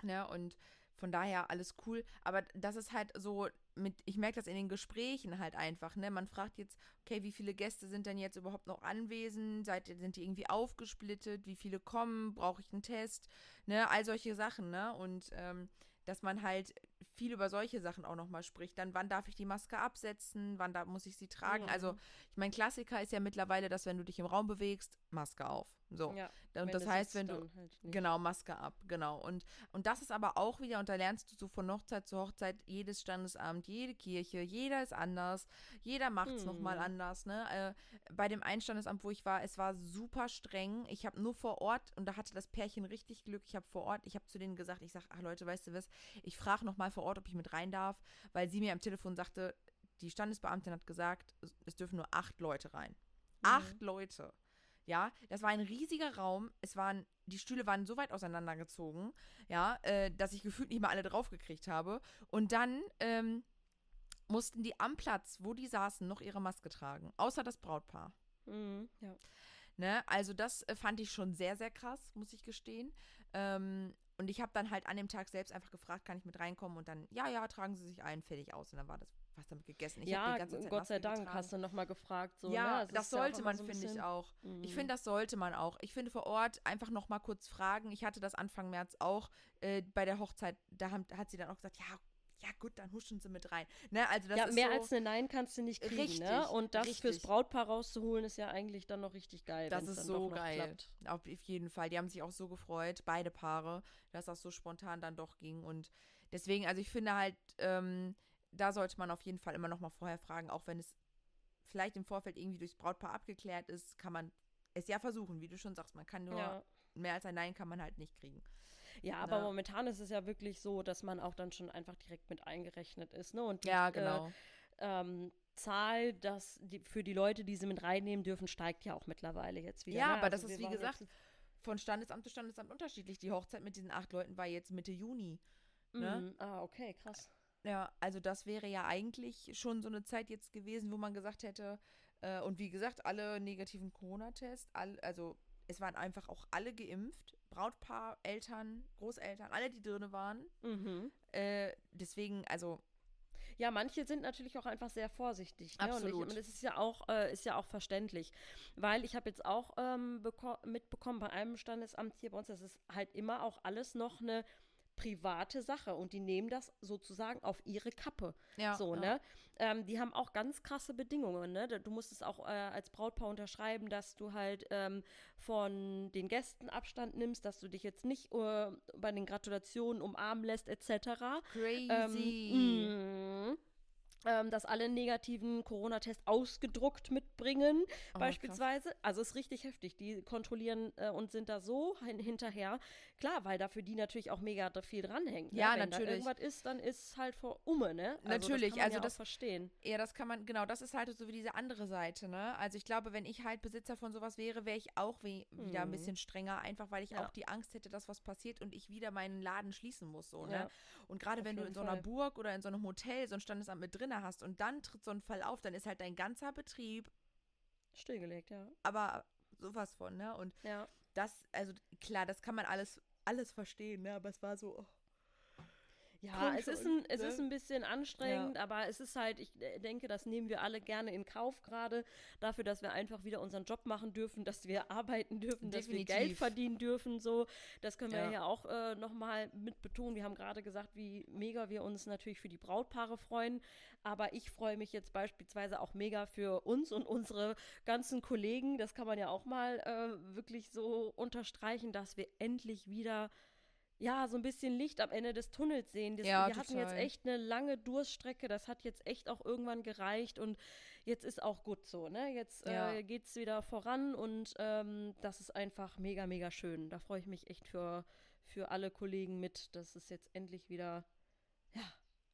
Speaker 1: Ne? Und von daher alles cool. Aber das ist halt so mit, ich merke das in den Gesprächen halt einfach, ne? Man fragt jetzt, okay, wie viele Gäste sind denn jetzt überhaupt noch anwesend? Seid, ihr- sind die irgendwie aufgesplittet? Wie viele kommen? Brauche ich einen Test? Ne? All solche Sachen, ne? Und ähm, dass man halt viel über solche Sachen auch nochmal spricht. Dann, wann darf ich die Maske absetzen? Wann da muss ich sie tragen?
Speaker 2: Mhm.
Speaker 1: Also, ich meine, Klassiker ist ja mittlerweile, dass wenn du dich im Raum bewegst, Maske auf. So.
Speaker 2: ja,
Speaker 1: Und das heißt, wenn du,
Speaker 2: halt.
Speaker 1: Genau, Maske ab, genau. Und, und das ist aber auch wieder, und da lernst du so von Hochzeit zu Hochzeit, jedes Standesamt, jede Kirche, jeder ist anders, jeder macht es nochmal
Speaker 2: Hm.
Speaker 1: anders. Ne? Äh, bei dem einen Standesamt, wo ich war, es war super streng. Ich habe nur vor Ort, und da hatte das Pärchen richtig Glück, ich habe vor Ort, ich habe zu denen gesagt, ich sage, ach Leute, weißt du was, ich frage nochmal vor Ort, ob ich mit rein darf, weil sie mir am Telefon sagte, die Standesbeamtin hat gesagt, es- es dürfen nur acht Leute rein. Acht Leute. Ja, das war ein riesiger Raum. Es waren, die Stühle waren so weit auseinandergezogen, ja, äh, dass ich gefühlt nicht mal alle draufgekriegt habe. Und dann ähm, mussten die am Platz, wo die saßen, noch ihre Maske tragen. Außer das Brautpaar.
Speaker 2: Mhm, ja.
Speaker 1: Ne? Also das äh, fand ich schon sehr, sehr krass, muss ich gestehen. Ähm, und ich habe dann halt an dem Tag selbst einfach gefragt, kann ich mit reinkommen? Und dann, ja, ja, tragen Sie sich ein, fertig aus. Und dann war das was damit gegessen. Ich
Speaker 2: ja,
Speaker 1: die ganze Zeit
Speaker 2: Gott sei Dank
Speaker 1: getragen.
Speaker 2: hast du nochmal gefragt. So,
Speaker 1: ja,
Speaker 2: ne?
Speaker 1: Das
Speaker 2: ja
Speaker 1: sollte
Speaker 2: immer
Speaker 1: man,
Speaker 2: so
Speaker 1: finde ich auch. Ich
Speaker 2: Mhm.
Speaker 1: finde, das sollte man auch. Ich finde vor Ort einfach noch mal kurz fragen. Ich hatte das Anfang März auch äh, bei der Hochzeit. Da haben, hat sie dann auch gesagt, ja, ja gut, dann huschen sie mit rein. Ne, also das
Speaker 2: ja, mehr
Speaker 1: so,
Speaker 2: als eine Nein kannst du nicht kriegen, ne?
Speaker 1: Richtig,
Speaker 2: Und das fürs
Speaker 1: richtig.
Speaker 2: Brautpaar rauszuholen, ist ja eigentlich dann noch richtig geil.
Speaker 1: Das ist so geil.
Speaker 2: Klappt.
Speaker 1: Auf jeden Fall. Die haben sich auch so gefreut, beide Paare, dass das so spontan dann doch ging. Und deswegen, also ich finde halt, ähm, da sollte man auf jeden Fall immer noch mal vorher fragen, auch wenn es vielleicht im Vorfeld irgendwie durchs Brautpaar abgeklärt ist, kann man es ja versuchen, wie du schon sagst. Man kann nur
Speaker 2: Ja.
Speaker 1: mehr als ein Nein kann man halt nicht kriegen.
Speaker 2: Ja, aber ja. momentan ist es ja wirklich so, dass man auch dann schon einfach direkt mit eingerechnet ist. Ne? Und die,
Speaker 1: ja, genau.
Speaker 2: Äh, ähm, Zahl, dass die, für die Leute, die sie mit reinnehmen dürfen, steigt ja auch mittlerweile jetzt wieder.
Speaker 1: Ja, ne? aber also das ist wie gesagt von Standesamt zu Standesamt unterschiedlich. Die Hochzeit mit diesen acht Leuten war jetzt Mitte Juni. Ne?
Speaker 2: Mm, ah, okay, krass.
Speaker 1: Ja, also das wäre ja eigentlich schon so eine Zeit jetzt gewesen, wo man gesagt hätte, äh, und wie gesagt, alle negativen Corona-Tests, also es waren einfach auch alle geimpft. Brautpaar, Eltern, Großeltern, alle, die drin waren.
Speaker 2: Mhm.
Speaker 1: Äh, deswegen, also
Speaker 2: ja, manche sind natürlich auch einfach sehr vorsichtig.
Speaker 1: Ne? Absolut.
Speaker 2: Und, ich, und das ist ja auch, äh, ist ja auch verständlich. Weil ich habe jetzt auch ähm, mitbekommen bei einem Standesamt hier bei uns, das ist halt immer auch alles noch eine private Sache und die nehmen das sozusagen auf ihre Kappe.
Speaker 1: Ja,
Speaker 2: so,
Speaker 1: ja.
Speaker 2: ne? Ähm, die haben auch ganz krasse Bedingungen, ne? Du musst es auch äh, als Brautpaar unterschreiben, dass du halt ähm, von den Gästen Abstand nimmst, dass du dich jetzt nicht äh, bei den Gratulationen umarmen lässt, etc.
Speaker 1: Crazy.
Speaker 2: Ähm, ähm, dass alle negativen Corona-Tests ausgedruckt mitbringen, oh, beispielsweise. Krass. Also ist richtig heftig. Die kontrollieren äh, und sind da so hin hinterher. Klar, weil da für die natürlich auch mega viel dranhängt.
Speaker 1: Ne? Ja,
Speaker 2: Wenn
Speaker 1: natürlich.
Speaker 2: Wenn irgendwas ist, dann ist es halt vor Umme, ne?
Speaker 1: Also natürlich,
Speaker 2: das kann man
Speaker 1: also
Speaker 2: ja
Speaker 1: das
Speaker 2: verstehen.
Speaker 1: Ja, das kann man, genau, das ist halt so wie diese andere Seite, ne? Also ich glaube, wenn ich halt Besitzer von sowas wäre, wäre ich auch wie, wieder ein mhm. bisschen strenger, einfach weil ich ja. auch die Angst hätte, dass was passiert und ich wieder meinen Laden schließen muss, so, ne? Ja. Und gerade wenn du in so einer Fall. Burg oder in so einem Hotel so ein Standesamt mit drinne hast und dann tritt so ein Fall auf, dann ist halt dein ganzer Betrieb
Speaker 2: stillgelegt, ja.
Speaker 1: Aber sowas von, ne? Und
Speaker 2: ja.
Speaker 1: das, also klar, das kann man alles, alles verstehen, ne? Aber es war so, oh,
Speaker 2: ja, es, ist ein, es ne? ist ein bisschen anstrengend, ja. aber es ist halt, ich denke, das nehmen wir alle gerne in Kauf, gerade dafür, dass wir einfach wieder unseren Job machen dürfen, dass wir [LAUGHS] arbeiten dürfen, Definitiv. dass wir Geld verdienen dürfen, so. Das können wir ja, ja auch äh, nochmal mit betonen. Wir haben gerade gesagt, wie mega wir uns natürlich für die Brautpaare freuen, aber ich freue mich jetzt beispielsweise auch mega für uns und unsere ganzen Kollegen. Das kann man ja auch mal äh, wirklich so unterstreichen, dass wir endlich wieder ja, so ein bisschen Licht am Ende des Tunnels sehen. Das, ja, wir total. hatten jetzt echt eine lange Durststrecke, das hat jetzt echt auch irgendwann gereicht und jetzt ist auch gut so, ne? Jetzt ja. äh, geht es wieder voran und ähm, das ist einfach mega, mega schön. Da freue ich mich echt für, für alle Kollegen mit, dass es jetzt endlich wieder, ja,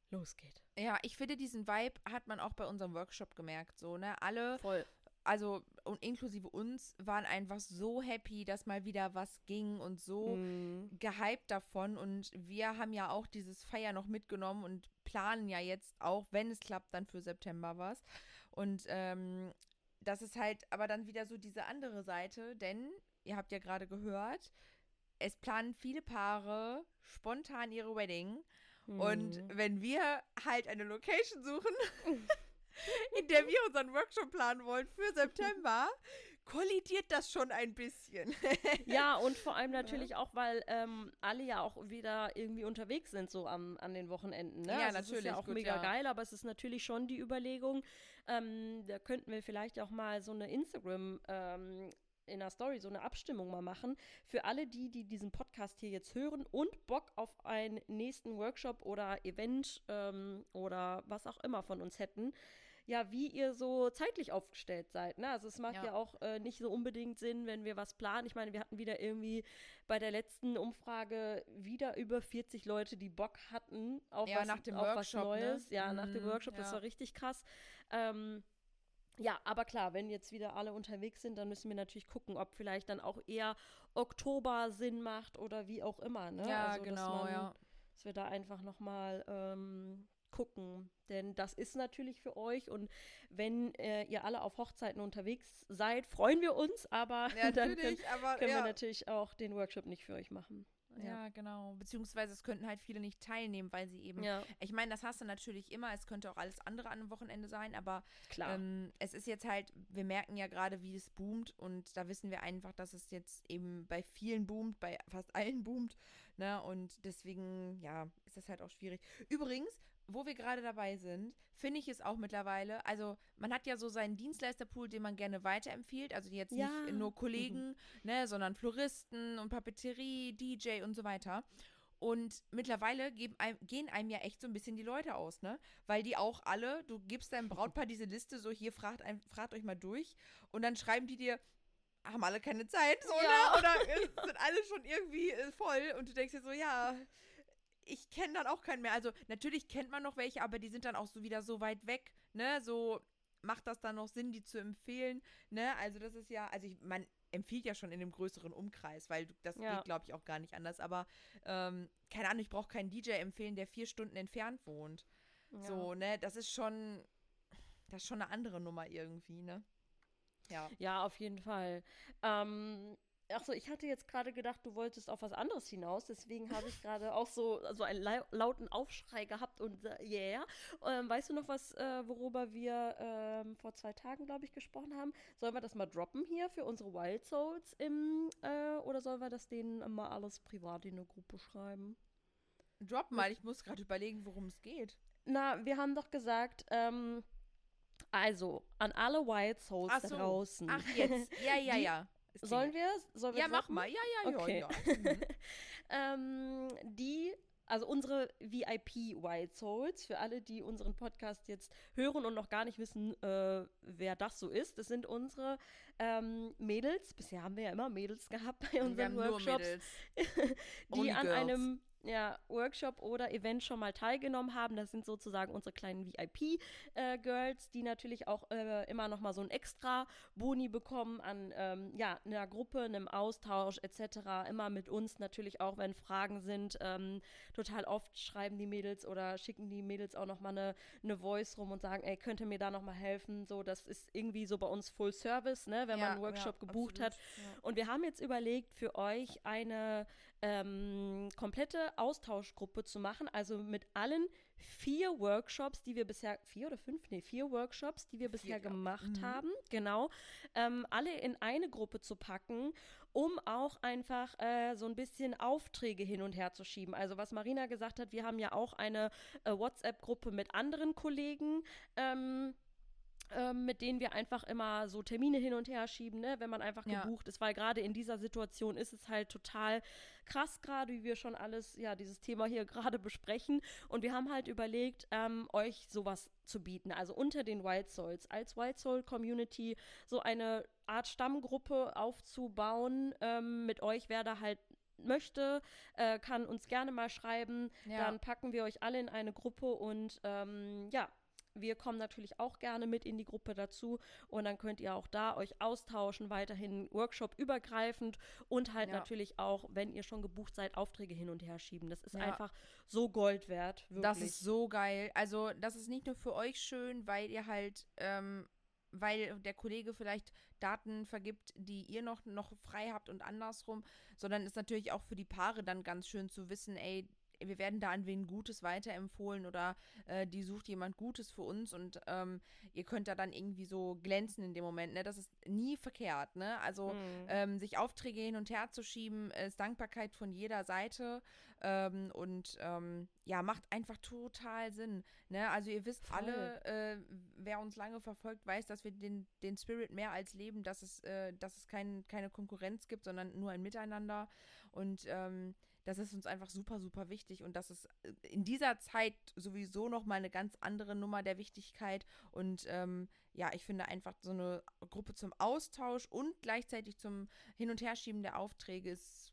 Speaker 2: losgeht.
Speaker 1: Ja, ich finde, diesen Vibe hat man auch bei unserem Workshop gemerkt, so, ne? Alle
Speaker 2: Voll
Speaker 1: also und inklusive uns, waren einfach so happy, dass mal wieder was ging und so mm. gehypt davon. Und wir haben ja auch dieses Feier noch mitgenommen und planen ja jetzt auch, wenn es klappt, dann für September was. Und ähm, das ist halt aber dann wieder so diese andere Seite, denn ihr habt ja gerade gehört, es planen viele Paare spontan ihre Wedding. Mm. Und wenn wir halt eine Location suchen, [LAUGHS] in der wir unseren Workshop planen wollen für September, kollidiert das schon ein bisschen. [LAUGHS]
Speaker 2: ja, und vor allem natürlich auch, weil ähm, alle ja auch wieder irgendwie unterwegs sind, so am, an den Wochenenden. Ne?
Speaker 1: Ja,
Speaker 2: also
Speaker 1: natürlich. Das ist ja
Speaker 2: auch
Speaker 1: gut,
Speaker 2: mega
Speaker 1: ja.
Speaker 2: geil, aber es ist natürlich schon die Überlegung, ähm, da könnten wir vielleicht auch mal so eine Instagram- ähm, in der Story so eine Abstimmung mal machen. Für alle die, die diesen Podcast hier jetzt hören und Bock auf einen nächsten Workshop oder Event ähm, oder was auch immer von uns hätten, ja, wie ihr so zeitlich aufgestellt seid. Ne? Also es macht ja, ja auch äh, nicht so unbedingt Sinn, wenn wir was planen. Ich meine, wir hatten wieder irgendwie bei der letzten Umfrage wieder über 40 Leute, die Bock hatten auf,
Speaker 1: ja,
Speaker 2: was,
Speaker 1: nach dem
Speaker 2: auf
Speaker 1: Workshop,
Speaker 2: was Neues.
Speaker 1: Ne?
Speaker 2: Ja, nach dem mhm, Workshop, ja. das war richtig krass. Ähm, ja, aber klar, wenn jetzt wieder alle unterwegs sind, dann müssen wir natürlich gucken, ob vielleicht dann auch eher Oktober Sinn macht oder wie auch immer. Ne?
Speaker 1: Ja, also, genau, man, ja.
Speaker 2: Dass wir da einfach nochmal ähm, gucken. Denn das ist natürlich für euch und wenn äh, ihr alle auf Hochzeiten unterwegs seid, freuen wir uns, aber
Speaker 1: ja, [LAUGHS]
Speaker 2: dann können,
Speaker 1: aber,
Speaker 2: können
Speaker 1: ja.
Speaker 2: wir natürlich auch den Workshop nicht für euch machen.
Speaker 1: Ja. ja, genau. Beziehungsweise es könnten halt viele nicht teilnehmen, weil sie eben.
Speaker 2: Ja.
Speaker 1: Ich meine, das hast du natürlich immer. Es könnte auch alles andere an einem Wochenende sein, aber
Speaker 2: Klar.
Speaker 1: Ähm, es ist jetzt halt, wir merken ja gerade, wie es boomt und da wissen wir einfach, dass es jetzt eben bei vielen boomt, bei fast allen boomt. Ne? Und deswegen, ja, ist das halt auch schwierig. Übrigens, wo wir gerade dabei sind, finde ich es auch mittlerweile, also man hat ja so seinen Dienstleisterpool, den man gerne weiterempfiehlt, also jetzt ja. nicht nur Kollegen, mhm. ne, sondern Floristen und Papeterie, DJ und so weiter. Und mittlerweile einem, gehen einem ja echt so ein bisschen die Leute aus, ne? Weil die auch alle, du gibst deinem Brautpaar diese Liste so, hier fragt, ein, fragt euch mal durch und dann schreiben die dir, haben alle keine Zeit, so,
Speaker 2: Ja.
Speaker 1: ne? Oder äh, sind alle schon irgendwie äh, voll und du denkst dir so, ja, ich kenne dann auch keinen mehr. Also natürlich kennt man noch welche, aber die sind dann auch so wieder so weit weg, ne? So macht das dann noch Sinn, die zu empfehlen, ne? Also das ist ja, also ich, man empfiehlt ja schon in einem größeren Umkreis, weil das
Speaker 2: Ja.
Speaker 1: geht, glaube ich, auch gar nicht anders. Aber ähm, keine Ahnung, ich brauche keinen DJ empfehlen, der vier Stunden entfernt wohnt.
Speaker 2: Ja.
Speaker 1: So, ne? Das ist schon, das ist schon eine andere Nummer irgendwie, ne? Ja.
Speaker 2: Ja, auf jeden Fall. Ähm, Achso, ich hatte jetzt gerade gedacht, du wolltest auf was anderes hinaus, deswegen habe ich gerade auch so, so einen lau lauten Aufschrei gehabt und äh, yeah. Ähm, weißt du noch was, äh, worüber wir ähm, vor zwei Tagen, glaube ich, gesprochen haben? Sollen wir das mal droppen hier für unsere Wild Souls im, äh, oder sollen wir das denen mal alles privat in eine Gruppe schreiben?
Speaker 1: Drop mal, ich muss gerade überlegen, worum es geht.
Speaker 2: Na, wir haben doch gesagt, ähm, also, an alle Wild Souls
Speaker 1: so.
Speaker 2: draußen.
Speaker 1: Ach, jetzt. Ja, ja, [LAUGHS] ja.
Speaker 2: Sollen wir? Sollen wir
Speaker 1: Ja, mach mal. Ja, ja,
Speaker 2: Okay.
Speaker 1: ja, ja. [LAUGHS] Mhm.
Speaker 2: ähm, die, also unsere VIP Wild Souls, für alle, die unseren Podcast jetzt hören und noch gar nicht wissen, äh, wer das so ist, das sind unsere ähm, Mädels. Bisher haben wir ja immer Mädels gehabt bei unseren Workshops, [LAUGHS] die
Speaker 1: Only
Speaker 2: an
Speaker 1: girls.
Speaker 2: einem ja, Workshop oder Event schon mal teilgenommen haben. Das sind sozusagen unsere kleinen VIP-Girls, die natürlich auch äh, immer noch mal so ein extra Boni bekommen an ähm, ja, einer Gruppe, einem Austausch etc. Immer mit uns natürlich auch, wenn Fragen sind. Ähm, total oft schreiben die Mädels oder schicken die Mädels auch noch mal eine, eine Voice rum und sagen, ey, könnt ihr mir da noch mal helfen? So, das ist irgendwie so bei uns Full Service, ne, wenn man einen Workshop gebucht hat.
Speaker 1: absolut,
Speaker 2: Und wir haben jetzt überlegt, für euch eine ähm, komplette Austauschgruppe zu machen, also mit allen vier Workshops, die wir bisher, vier oder fünf? Nee, vier Workshops, die wir bisher
Speaker 1: ich.
Speaker 2: gemacht
Speaker 1: Mhm.
Speaker 2: haben, genau, ähm, alle in eine Gruppe zu packen, um auch einfach äh, so ein bisschen Aufträge hin und her zu schieben. Also was Marina gesagt hat, wir haben ja auch eine äh, WhatsApp-Gruppe mit anderen Kollegen, ähm, ähm, mit denen wir einfach immer so Termine hin und her schieben, ne, wenn man einfach
Speaker 1: Ja.
Speaker 2: gebucht ist, weil gerade in dieser Situation ist es halt total krass, gerade wie wir schon alles, ja, dieses Thema hier [LAUGHS] gerade besprechen. Und wir haben halt überlegt, ähm, euch sowas zu bieten, also unter den Wild Souls, als Wild Soul Community so eine Art Stammgruppe aufzubauen ähm, mit euch, wer da halt möchte, äh, kann uns gerne mal schreiben.
Speaker 1: Ja.
Speaker 2: Dann packen wir euch alle in eine Gruppe und ähm, ja, wir kommen natürlich auch gerne mit in die Gruppe dazu und dann könnt ihr auch da euch austauschen, weiterhin Workshop übergreifend und halt
Speaker 1: Ja.
Speaker 2: natürlich auch, wenn ihr schon gebucht seid, Aufträge hin und her schieben. Das ist
Speaker 1: Ja.
Speaker 2: einfach so Gold wert, wirklich.
Speaker 1: Das ist so geil. Also, das ist nicht nur für euch schön, weil ihr halt, ähm, weil der Kollege vielleicht Daten vergibt, die ihr noch, noch frei habt und andersrum, sondern ist natürlich auch für die Paare dann ganz schön zu wissen, ey, wir werden da an wen Gutes weiterempfohlen oder äh, die sucht jemand Gutes für uns und ähm, ihr könnt da dann irgendwie so glänzen in dem Moment. Ne? Das ist nie verkehrt. Ne? Also
Speaker 2: Mhm.
Speaker 1: ähm, sich Aufträge hin und her zu schieben, ist Dankbarkeit von jeder Seite ähm, und ähm, ja, macht einfach total Sinn. Ne? Also ihr wisst
Speaker 2: Voll.
Speaker 1: alle, äh, wer uns lange verfolgt, weiß, dass wir den, den Spirit mehr als leben, dass es, äh, dass es kein, keine Konkurrenz gibt, sondern nur ein Miteinander und ähm, das ist uns einfach super, super wichtig und das ist äh, in dieser Zeit sowieso noch mal eine ganz andere Nummer der Wichtigkeit und ähm, ja, ich finde einfach so eine Gruppe zum Austausch und gleichzeitig zum Hin- und Herschieben der Aufträge ist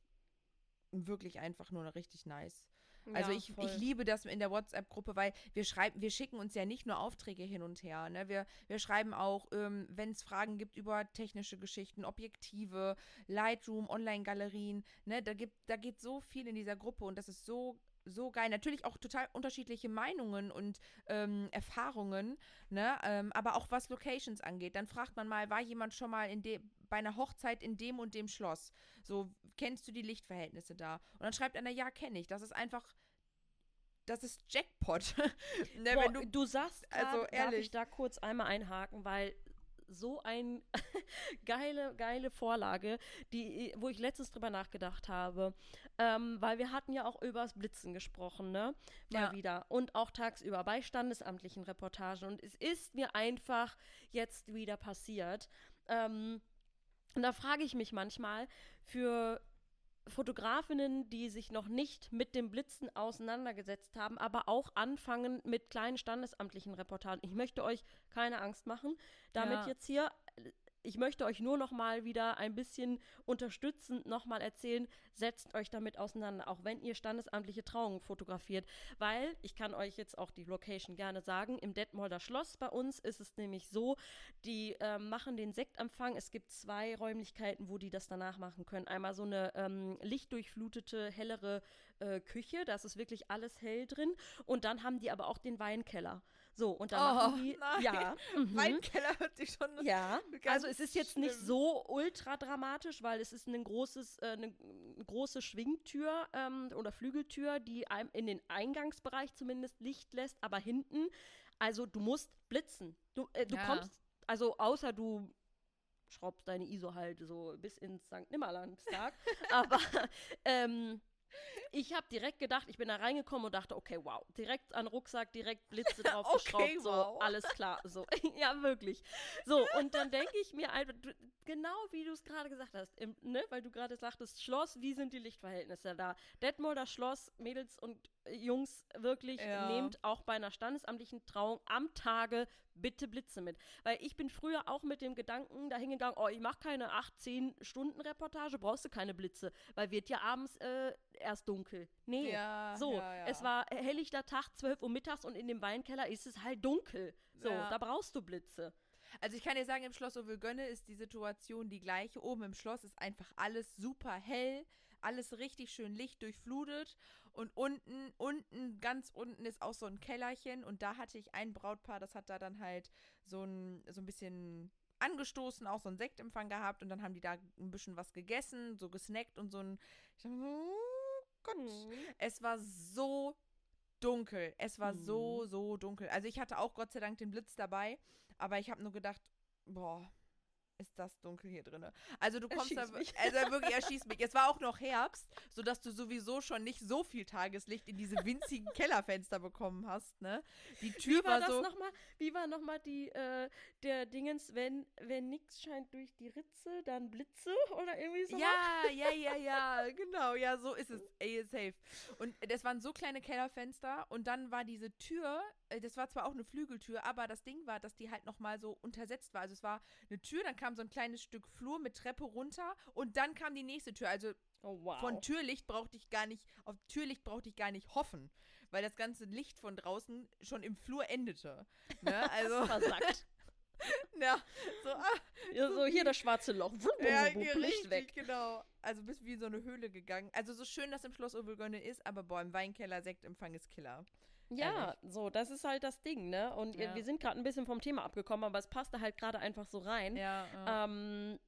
Speaker 1: wirklich einfach nur richtig nice. Also
Speaker 2: Ja,
Speaker 1: ich,
Speaker 2: voll.
Speaker 1: ich liebe das in der WhatsApp-Gruppe, weil wir schreiben, wir schicken uns ja nicht nur Aufträge hin und her. Ne? Wir, wir schreiben auch, ähm, wenn es Fragen gibt über technische Geschichten, Objektive, Lightroom, Online-Galerien. Ne? Da, gibt, da geht so viel in dieser Gruppe und das ist so so geil. Natürlich auch total unterschiedliche Meinungen und ähm, Erfahrungen, ne? Ähm, aber auch was Locations angeht. Dann fragt man mal, war jemand schon mal in de bei einer Hochzeit in dem und dem Schloss? So, kennst du die Lichtverhältnisse da? Und dann schreibt einer, ja, kenne ich. Das ist einfach, das ist Jackpot. [LAUGHS] ne,
Speaker 2: Boah,
Speaker 1: wenn du,
Speaker 2: du sagst grad,
Speaker 1: also
Speaker 2: darf ich
Speaker 1: ehrlich.
Speaker 2: da kurz einmal einhaken, weil so ein [LAUGHS] geile, geile Vorlage, die, wo ich letztens drüber nachgedacht habe. Ähm, weil wir hatten ja auch übers Blitzen gesprochen, ne? Mal
Speaker 1: Ja.
Speaker 2: wieder. Und auch tagsüber bei standesamtlichen Reportagen. Und es ist mir einfach jetzt wieder passiert. Ähm, und da frage ich mich manchmal für Fotografinnen, die sich noch nicht mit dem Blitzen auseinandergesetzt haben, aber auch anfangen mit kleinen standesamtlichen Reportagen. Ich möchte euch keine Angst machen, damit
Speaker 1: Ja.
Speaker 2: jetzt hier ich möchte euch nur noch mal wieder ein bisschen unterstützend noch mal erzählen, setzt euch damit auseinander, auch wenn ihr standesamtliche Trauungen fotografiert, weil ich kann euch jetzt auch die Location gerne sagen, im Detmolder Schloss bei uns ist es nämlich so, die äh, machen den Sektempfang, es gibt zwei Räumlichkeiten, wo die das danach machen können. Einmal so eine ähm, lichtdurchflutete, hellere äh, Küche, da ist wirklich alles hell drin und dann haben die aber auch den Weinkeller. So, und dann
Speaker 1: Oh,
Speaker 2: machen die.
Speaker 1: nein.
Speaker 2: Ja. [LAUGHS] mhm.
Speaker 1: Weinkeller hört sich schon.
Speaker 2: Ja, also es ist jetzt nicht
Speaker 1: schlimm.
Speaker 2: so ultra dramatisch, weil es ist ein großes, äh, eine große Schwingtür ähm, oder Flügeltür, die einem in den Eingangsbereich zumindest Licht lässt, aber hinten, also du musst blitzen. Du, äh, du
Speaker 1: Ja.
Speaker 2: kommst, also außer du schraubst deine ISO halt so bis ins St. Nimmerlandstag, [LAUGHS] aber ähm, ich habe direkt gedacht, ich bin da reingekommen und dachte, okay, wow, direkt an Rucksack, direkt Blitze [LAUGHS] drauf
Speaker 1: Okay,
Speaker 2: geschraubt, so,
Speaker 1: wow.
Speaker 2: alles klar, so, [LAUGHS] ja, wirklich. So, und dann denke ich mir einfach, du- genau wie du es gerade gesagt hast, im, ne, weil du gerade sagtest, Schloss, wie sind die Lichtverhältnisse da? Detmolder Schloss, Mädels und Jungs, wirklich,
Speaker 1: Ja.
Speaker 2: nehmt auch bei einer standesamtlichen Trauung am Tage bitte Blitze mit. Weil ich bin früher auch mit dem Gedanken dahingegangen, oh, ich mache keine 8, 10 Stunden Reportage, brauchst du keine Blitze, weil wird ja abends äh, erst dunkel. Nee.
Speaker 1: Ja,
Speaker 2: So,
Speaker 1: ja,
Speaker 2: es war helllichter Tag, 12 Uhr mittags und in dem Weinkeller ist es halt dunkel. So, da brauchst du Blitze.
Speaker 1: Also ich kann dir sagen, im Schloss Ovelgönne ist die Situation die gleiche. Oben im Schloss ist einfach alles super hell, alles richtig schön lichtdurchflutet und unten, unten, ganz unten ist auch so ein Kellerchen. Und da hatte ich ein Brautpaar, das hat da dann halt so ein, so ein bisschen angestoßen, auch so einen Sektempfang gehabt. Und dann haben die da ein bisschen was gegessen, so gesnackt und so ein, ich dachte oh Gott, es war so dunkel. Es war so, so dunkel. Also ich hatte auch Gott sei Dank den Blitz dabei, aber ich habe nur gedacht, boah, ist das dunkel hier drin. Also du kommst da,
Speaker 2: mich.
Speaker 1: also wirklich [LAUGHS] erschießt mich. Es war auch noch Herbst, sodass du sowieso schon nicht so viel Tageslicht in diese winzigen [LAUGHS] Kellerfenster bekommen hast, ne? Die Tür
Speaker 2: Wie war,
Speaker 1: war, so
Speaker 2: nochmal? Wie war nochmal die, äh, der Dingens, wenn, wenn nix scheint durch die Ritze, dann Blitze oder irgendwie so?
Speaker 1: Ja, [LAUGHS] ja, ja, ja, genau, ja, so ist es. Ey, safe. Und das waren so kleine Kellerfenster und dann war diese Tür, das war zwar auch eine Flügeltür, aber das Ding war, dass die halt nochmal so untersetzt war. Also es war eine Tür, dann kam so ein kleines Stück Flur mit Treppe runter und dann kam die nächste Tür. Also
Speaker 2: Oh, wow.
Speaker 1: von Türlicht brauchte ich gar nicht, auf Türlicht brauchte ich gar nicht hoffen, weil das ganze Licht von draußen schon im Flur endete. Ne? [LAUGHS] Also,
Speaker 2: Versackt. [LAUGHS]
Speaker 1: ja, so, ah,
Speaker 2: ja, so, hier das schwarze Loch. Wupp, wupp,
Speaker 1: Ja,
Speaker 2: wupp, wupp, Licht
Speaker 1: richtig,
Speaker 2: weg.
Speaker 1: genau. Also bist wie in so eine Höhle gegangen. Also so schön das im Schloss Ovelgönne ist, aber boah, im Weinkeller Sektempfang ist Killer.
Speaker 2: Ja, so, das ist halt das Ding, ne? Und
Speaker 1: Ja.
Speaker 2: wir sind gerade ein bisschen vom Thema abgekommen, aber es passte halt gerade einfach so rein.
Speaker 1: Ja,
Speaker 2: Ähm,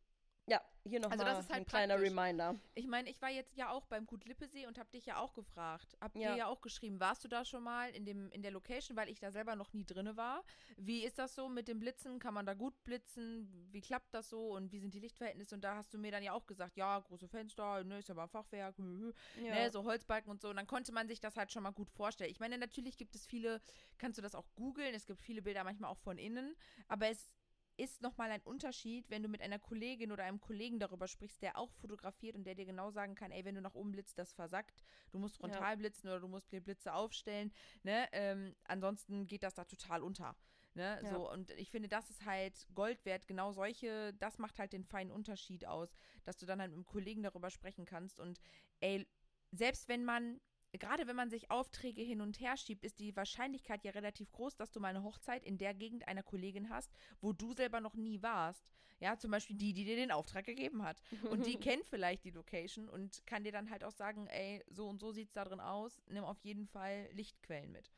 Speaker 2: ja, hier nochmal
Speaker 1: Also das ist halt
Speaker 2: ein kleiner
Speaker 1: praktisch.
Speaker 2: Reminder.
Speaker 1: Ich meine, ich war jetzt ja auch beim Gut Lippesee und hab dich ja auch gefragt. Hab
Speaker 2: Ja.
Speaker 1: dir ja auch geschrieben, warst du da schon mal in, dem, in der Location, weil ich da selber noch nie drinne war. Wie ist das so mit dem Blitzen? Kann man da gut blitzen? Wie klappt das so? Und wie sind die Lichtverhältnisse? Und da hast du mir dann ja auch gesagt, ja, große Fenster, ne, ist aber ein Fachwerk, hü. ne, so Holzbalken und so. Und dann konnte man sich das halt schon mal gut vorstellen. Ich meine, natürlich gibt es viele, kannst du das auch googeln, es gibt viele Bilder manchmal auch von innen, aber es ist nochmal ein Unterschied, wenn du mit einer Kollegin oder einem Kollegen darüber sprichst, der auch fotografiert und der dir genau sagen kann, ey, wenn du nach oben blitzt, das versackt. Du musst frontal blitzen oder du musst dir Blitze aufstellen. Ne? Ähm, ansonsten geht das da total unter. Ne?
Speaker 2: Ja.
Speaker 1: So, und ich finde, das ist halt Gold wert. Genau solche, das macht halt den feinen Unterschied aus, dass du dann halt mit einem Kollegen darüber sprechen kannst. Und ey, selbst wenn man gerade wenn man sich Aufträge hin und her schiebt, ist die Wahrscheinlichkeit ja relativ groß, dass du mal eine Hochzeit in der Gegend einer Kollegin hast, wo du selber noch nie warst. Ja, zum Beispiel die, die dir den Auftrag gegeben hat. Und die [LAUGHS] kennt vielleicht die Location und kann dir dann halt auch sagen, ey, so und so sieht es da drin aus, nimm auf jeden Fall Lichtquellen mit.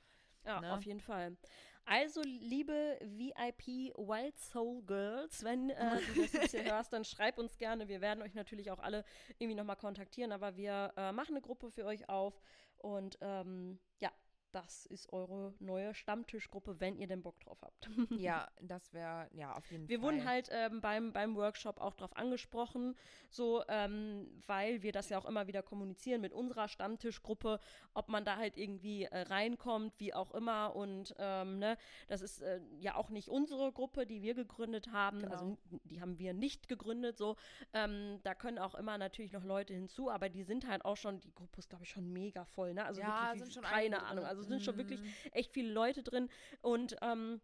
Speaker 2: Ja,
Speaker 1: Ne?
Speaker 2: auf jeden Fall. Also, liebe VIP Wild Soul Girls, wenn äh, [LAUGHS] du das jetzt hier hörst, dann schreib uns gerne. Wir werden euch natürlich auch alle irgendwie nochmal kontaktieren, aber wir äh, machen eine Gruppe für euch auf und ähm, ja, das ist eure neue Stammtischgruppe, wenn ihr den Bock drauf habt. [LAUGHS]
Speaker 1: Ja, das wäre, ja, auf jeden
Speaker 2: Wir
Speaker 1: Fall.
Speaker 2: wurden halt ähm, beim, beim Workshop auch drauf angesprochen, so, ähm, weil wir das ja auch immer wieder kommunizieren mit unserer Stammtischgruppe, ob man da halt irgendwie äh, reinkommt, wie auch immer. Und ähm, ne, das ist äh, ja auch nicht unsere Gruppe, die wir gegründet haben.
Speaker 1: Genau.
Speaker 2: Also die haben wir nicht gegründet. So, ähm, da können auch immer natürlich noch Leute hinzu, aber die sind halt auch schon, die Gruppe ist, glaube ich, schon mega voll, ne? Also
Speaker 1: Ja,
Speaker 2: wirklich,
Speaker 1: sind schon
Speaker 2: keine Ahnung.
Speaker 1: drin.
Speaker 2: Also sind schon wirklich
Speaker 1: Mhm.
Speaker 2: echt viele Leute drin. Und ähm,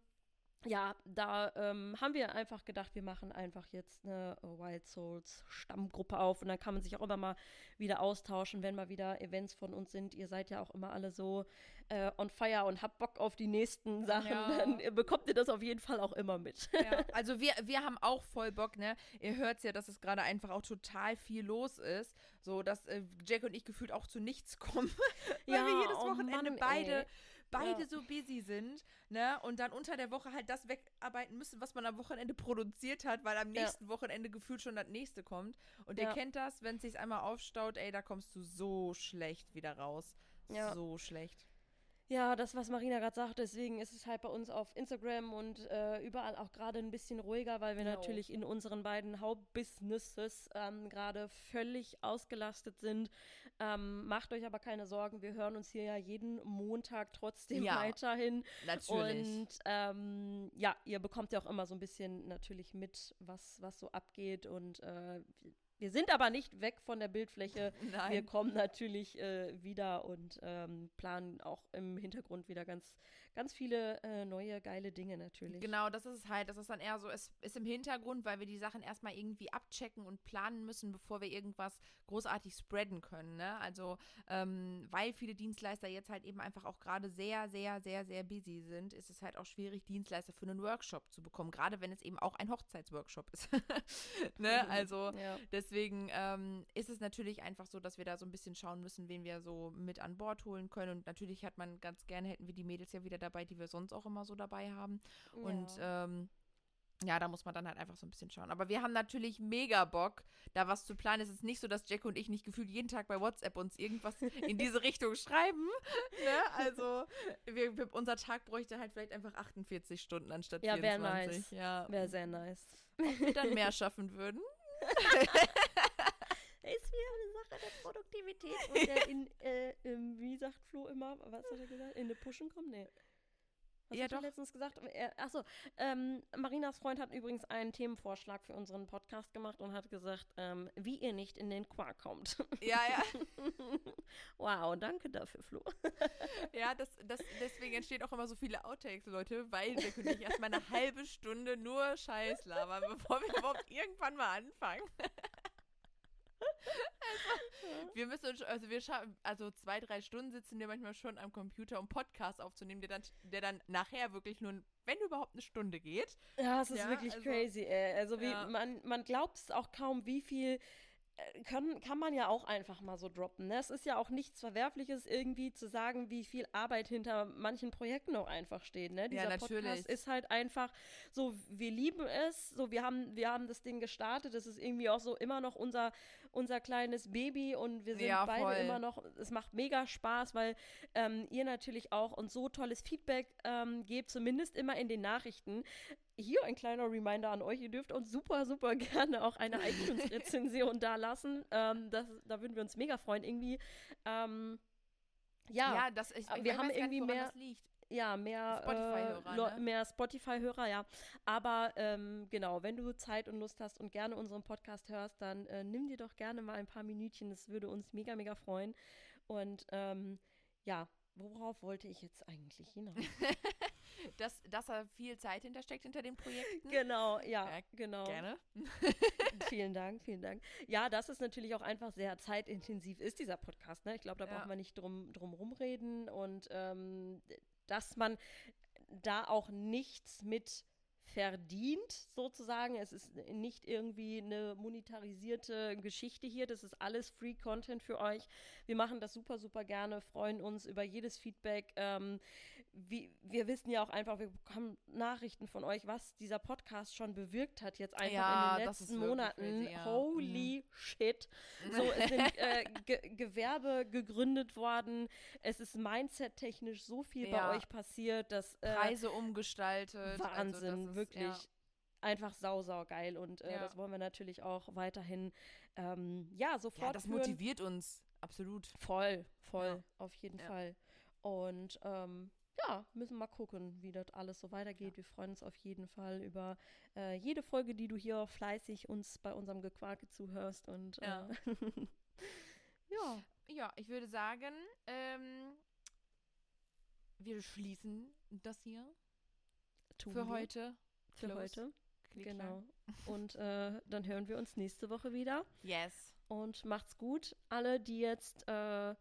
Speaker 2: ja, da ähm, haben wir einfach gedacht, wir machen einfach jetzt eine Wild Souls Stammgruppe auf und dann kann man sich auch immer mal wieder austauschen, wenn mal wieder Events von uns sind. Ihr seid ja auch immer alle so äh, on fire und habt Bock auf die nächsten Sachen, ja. dann bekommt ihr das auf jeden Fall auch immer mit.
Speaker 1: Ja, [LAUGHS] also wir, wir haben auch voll Bock, ne? Ihr hört ja, dass es gerade einfach auch total viel los ist. So, dass äh, Jack und ich gefühlt auch zu nichts kommen. [LAUGHS] weil ja, wir jedes oh Wochenende Mann, beide. Ey beide ja. so busy sind, ne? Und dann unter der Woche halt das wegarbeiten müssen, was man am Wochenende [LAUGHS] produziert hat, weil am nächsten ja. Wochenende gefühlt schon das nächste kommt. Und ja. ihr kennt das, wenn es sich einmal aufstaut, ey, da kommst du so schlecht wieder raus. So schlecht.
Speaker 2: Ja, das, was Marina gerade sagt, deswegen ist es halt bei uns auf Instagram und äh, überall auch gerade ein bisschen ruhiger, weil wir jo. natürlich in unseren beiden Hauptbusinesses ähm, gerade völlig ausgelastet sind. Ähm, macht euch aber keine Sorgen, wir hören uns hier ja jeden Montag trotzdem ja, weiterhin. Natürlich. Und ähm, ja, ihr bekommt ja auch immer so ein bisschen natürlich mit, was, was so abgeht und äh, wir sind aber nicht weg von der Bildfläche. [LAUGHS] Nein. Wir kommen natürlich äh, wieder und ähm, planen auch im Hintergrund wieder ganz, ganz viele äh, neue geile Dinge natürlich.
Speaker 1: Genau, das ist es halt. Das ist dann eher so, es ist im Hintergrund, weil wir die Sachen erstmal irgendwie abchecken und planen müssen, bevor wir irgendwas großartig spreaden können. Ne? Also, ähm, weil viele Dienstleister jetzt halt eben einfach auch gerade sehr, sehr, sehr, sehr busy sind, ist es halt auch schwierig, Dienstleister für einen Workshop zu bekommen. Gerade wenn es eben auch ein Hochzeitsworkshop ist. [LAUGHS] ne? Also, ja. deswegen ähm, ist es natürlich einfach so, dass wir da so ein bisschen schauen müssen, wen wir so mit an Bord holen können. Und natürlich hat man ganz gerne, hätten wir die Mädels ja wieder dabei, die wir sonst auch immer so dabei haben. Ja. Und ähm, ja, da muss man dann halt einfach so ein bisschen schauen. Aber wir haben natürlich mega Bock, da was zu planen. Es ist nicht so, dass Jack und ich nicht gefühlt jeden Tag bei WhatsApp uns irgendwas in diese [LAUGHS] Richtung schreiben. Ne? [LAUGHS] Also, wir, wir, unser Tag bräuchte halt vielleicht einfach 48 Stunden anstatt ja, 24. Wär nice.
Speaker 2: Ja, wäre sehr nice.
Speaker 1: Ob wir dann mehr [LAUGHS] schaffen würden.
Speaker 2: ist wieder eine Sache der Produktivität und der in, äh, wie sagt Flo immer, was hat er gesagt? In eine Pushen kommen? Nee. Was ja, hat doch. letztens gesagt? achso, ähm, Marinas Freund hat übrigens einen Themenvorschlag für unseren Podcast gemacht und hat gesagt, ähm, wie ihr nicht in den Quark kommt.
Speaker 1: Ja, ja. [LAUGHS]
Speaker 2: wow, danke dafür, Flo. [LAUGHS]
Speaker 1: ja, das, das, deswegen entstehen auch immer so viele Outtakes, Leute, weil wir können nicht erstmal eine halbe Stunde nur Scheiß labern, bevor wir überhaupt irgendwann mal anfangen. Also, wir müssen uns, also wir schaffen, also zwei, drei Stunden sitzen wir manchmal schon am Computer, um Podcast aufzunehmen, der dann, der dann nachher wirklich nur, wenn überhaupt eine Stunde geht.
Speaker 2: Ja, es ist ja, wirklich also, crazy, ey. Also wie, ja. man, man glaubt es auch kaum, wie viel äh, können, kann man ja auch einfach mal so droppen. Ne? Es ist ja auch nichts Verwerfliches, irgendwie zu sagen, wie viel Arbeit hinter manchen Projekten auch einfach steht. Ne? Dieser ja, natürlich. Podcast ist halt einfach so, wir lieben es, so wir haben, wir haben das Ding gestartet, es ist irgendwie auch so immer noch unser, unser kleines Baby und wir sind ja, beide voll. immer noch, es macht mega Spaß, weil ähm, ihr natürlich auch uns so tolles Feedback ähm, gebt, zumindest immer in den Nachrichten hier ein kleiner Reminder an euch. Ihr dürft uns super, super [LAUGHS] gerne auch eine iTunes-Rezension da lassen. Ähm, das, da würden wir uns mega freuen. Irgendwie, ähm, ja,
Speaker 1: ja das, ich,
Speaker 2: ich wir haben irgendwie nicht, mehr. Ja, mehr Spotify-Hörer. Äh, ne? Mehr Spotify-Hörer, ja. Aber ähm, genau, wenn du Zeit und Lust hast und gerne unseren Podcast hörst, dann äh, nimm dir doch gerne mal ein paar Minütchen. Das würde uns mega, mega freuen. Und ähm, ja, worauf wollte ich jetzt eigentlich hinaus? [LAUGHS]
Speaker 1: dass, dass er viel Zeit hintersteckt hinter den Projekten.
Speaker 2: Genau, ja, ja genau.
Speaker 1: Gerne. [LAUGHS]
Speaker 2: vielen Dank, vielen Dank. Ja, dass es natürlich auch einfach sehr zeitintensiv ist, dieser Podcast. Ne? Ich glaube, da ja. braucht man nicht drum, drum rumreden und ähm, dass man da auch nichts mit verdient, sozusagen. Es ist nicht irgendwie eine monetarisierte Geschichte hier. Das ist alles Free Content für euch. Wir machen das super, super gerne, freuen uns über jedes Feedback. Ähm, wie, wir wissen ja auch einfach, wir bekommen Nachrichten von euch, was dieser Podcast schon bewirkt hat, jetzt einfach ja, in den letzten Monaten. Crazy, ja. Holy mhm. shit. So, es sind [LAUGHS] äh, Ge Gewerbe gegründet worden. Es ist mindset-technisch so viel ja. bei euch passiert, dass.
Speaker 1: Äh, Preise umgestaltet.
Speaker 2: Also Wahnsinn, also ist, wirklich. Einfach sau, sau geil. Und äh, das wollen wir natürlich auch weiterhin, ähm, ja, sofort. Ja,
Speaker 1: das motiviert uns. Absolut.
Speaker 2: Voll, voll, auf jeden Fall. Und ähm, ja, müssen mal gucken, wie das alles so weitergeht. Ja. Wir freuen uns auf jeden Fall über äh, jede Folge, die du hier fleißig uns bei unserem Gequake zuhörst. Und ja. Äh, [LAUGHS]
Speaker 1: ja. ja, ich würde sagen, ähm, wir schließen das hier.
Speaker 2: tun
Speaker 1: Für
Speaker 2: wir.
Speaker 1: heute.
Speaker 2: Für
Speaker 1: Close.
Speaker 2: heute.
Speaker 1: Klick
Speaker 2: Genau. [LAUGHS] Und äh, dann hören wir uns nächste Woche wieder.
Speaker 1: Yes.
Speaker 2: Und macht's gut. Alle, die jetzt äh,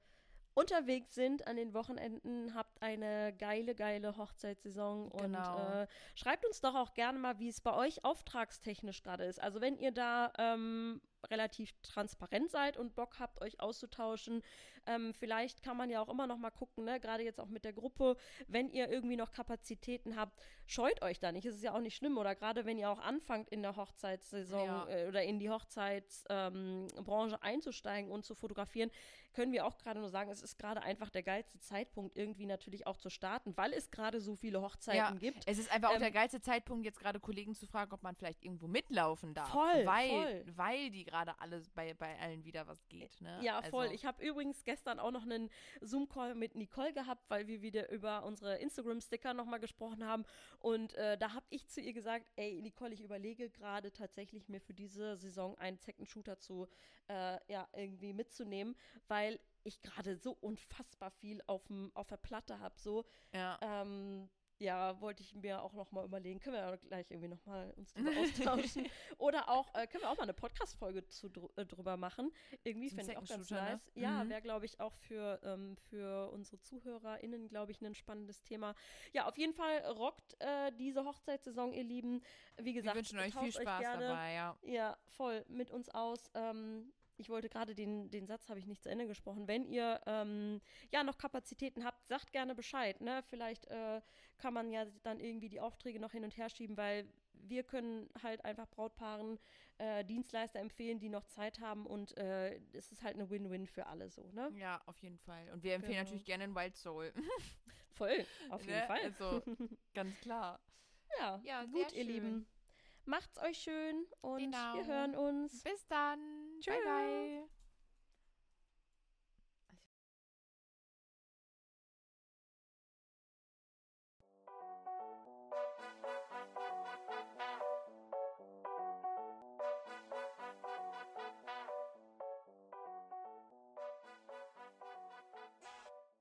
Speaker 2: unterwegs sind an den Wochenenden, habt eine geile, geile Hochzeitssaison.
Speaker 1: Genau.
Speaker 2: Und äh, schreibt uns doch auch gerne mal, wie es bei euch auftragstechnisch gerade ist. Also wenn ihr da ähm, relativ transparent seid und Bock habt, euch auszutauschen, ähm, vielleicht kann man ja auch immer noch mal gucken, ne? gerade jetzt auch mit der Gruppe, wenn ihr irgendwie noch Kapazitäten habt, scheut euch da nicht. Es ist ja auch nicht schlimm. Oder gerade wenn ihr auch anfangt in der Hochzeitssaison
Speaker 1: Ja.
Speaker 2: äh, oder in die Hochzeitsbranche ähm, einzusteigen und zu fotografieren, können wir auch gerade nur sagen, es ist gerade einfach der geilste Zeitpunkt, irgendwie natürlich auch zu starten, weil es gerade so viele Hochzeiten
Speaker 1: Ja,
Speaker 2: gibt.
Speaker 1: Es ist einfach auch
Speaker 2: Ähm,
Speaker 1: der geilste Zeitpunkt, jetzt gerade Kollegen zu fragen, ob man vielleicht irgendwo mitlaufen darf.
Speaker 2: Voll,
Speaker 1: weil,
Speaker 2: voll.
Speaker 1: weil die gerade alles bei, bei allen wieder was geht. Ne?
Speaker 2: Ja, voll.
Speaker 1: Also,
Speaker 2: Ich habe übrigens gestern auch noch einen Zoom-Call mit Nicole gehabt, weil wir wieder über unsere Instagram-Sticker nochmal gesprochen haben. Und äh, da habe ich zu ihr gesagt, ey, Nicole, ich überlege gerade tatsächlich mir für diese Saison einen Second Shooter zu, äh, ja, irgendwie mitzunehmen, weil ich gerade so unfassbar viel aufm, auf der Platte habe. So,
Speaker 1: ja.
Speaker 2: ähm, ja, wollte ich mir auch noch mal überlegen. Können wir ja gleich irgendwie noch mal uns drüber [LAUGHS] austauschen. Oder auch, äh, können wir auch mal eine Podcast-Folge zu drü äh, drüber machen. Irgendwie fände ich auch ganz
Speaker 1: ne?
Speaker 2: nice. Ja,
Speaker 1: Mhm.
Speaker 2: wäre, glaube ich, auch für, ähm, für unsere ZuhörerInnen, glaube ich, ein spannendes Thema. Ja, auf jeden Fall rockt äh, diese Hochzeitssaison, ihr Lieben. Wie
Speaker 1: Wir
Speaker 2: gesagt,
Speaker 1: wünschen euch viel Spaß
Speaker 2: gerne,
Speaker 1: dabei, ja.
Speaker 2: Ja, voll mit uns aus. Ähm, ich wollte gerade den, den Satz, habe ich nicht zu Ende gesprochen. Wenn ihr ähm, ja noch Kapazitäten habt, sagt gerne Bescheid. Ne? Vielleicht äh, kann man ja dann irgendwie die Aufträge noch hin und her schieben, weil wir können halt einfach Brautpaaren äh, Dienstleister empfehlen, die noch Zeit haben und äh, es ist halt eine Win-Win für alle so, ne?
Speaker 1: Ja, auf jeden Fall. Und wir empfehlen
Speaker 2: Genau.
Speaker 1: natürlich gerne einen Wild Soul. [LAUGHS]
Speaker 2: Voll, auf [LAUGHS] jeden
Speaker 1: Ne?
Speaker 2: Fall.
Speaker 1: Also, ganz klar.
Speaker 2: ja,
Speaker 1: Ja,
Speaker 2: gut, ihr
Speaker 1: schön.
Speaker 2: Lieben. Macht's euch schön und
Speaker 1: Genau.
Speaker 2: wir hören uns.
Speaker 1: Bis dann.
Speaker 2: Tschö.
Speaker 1: Bye, bye.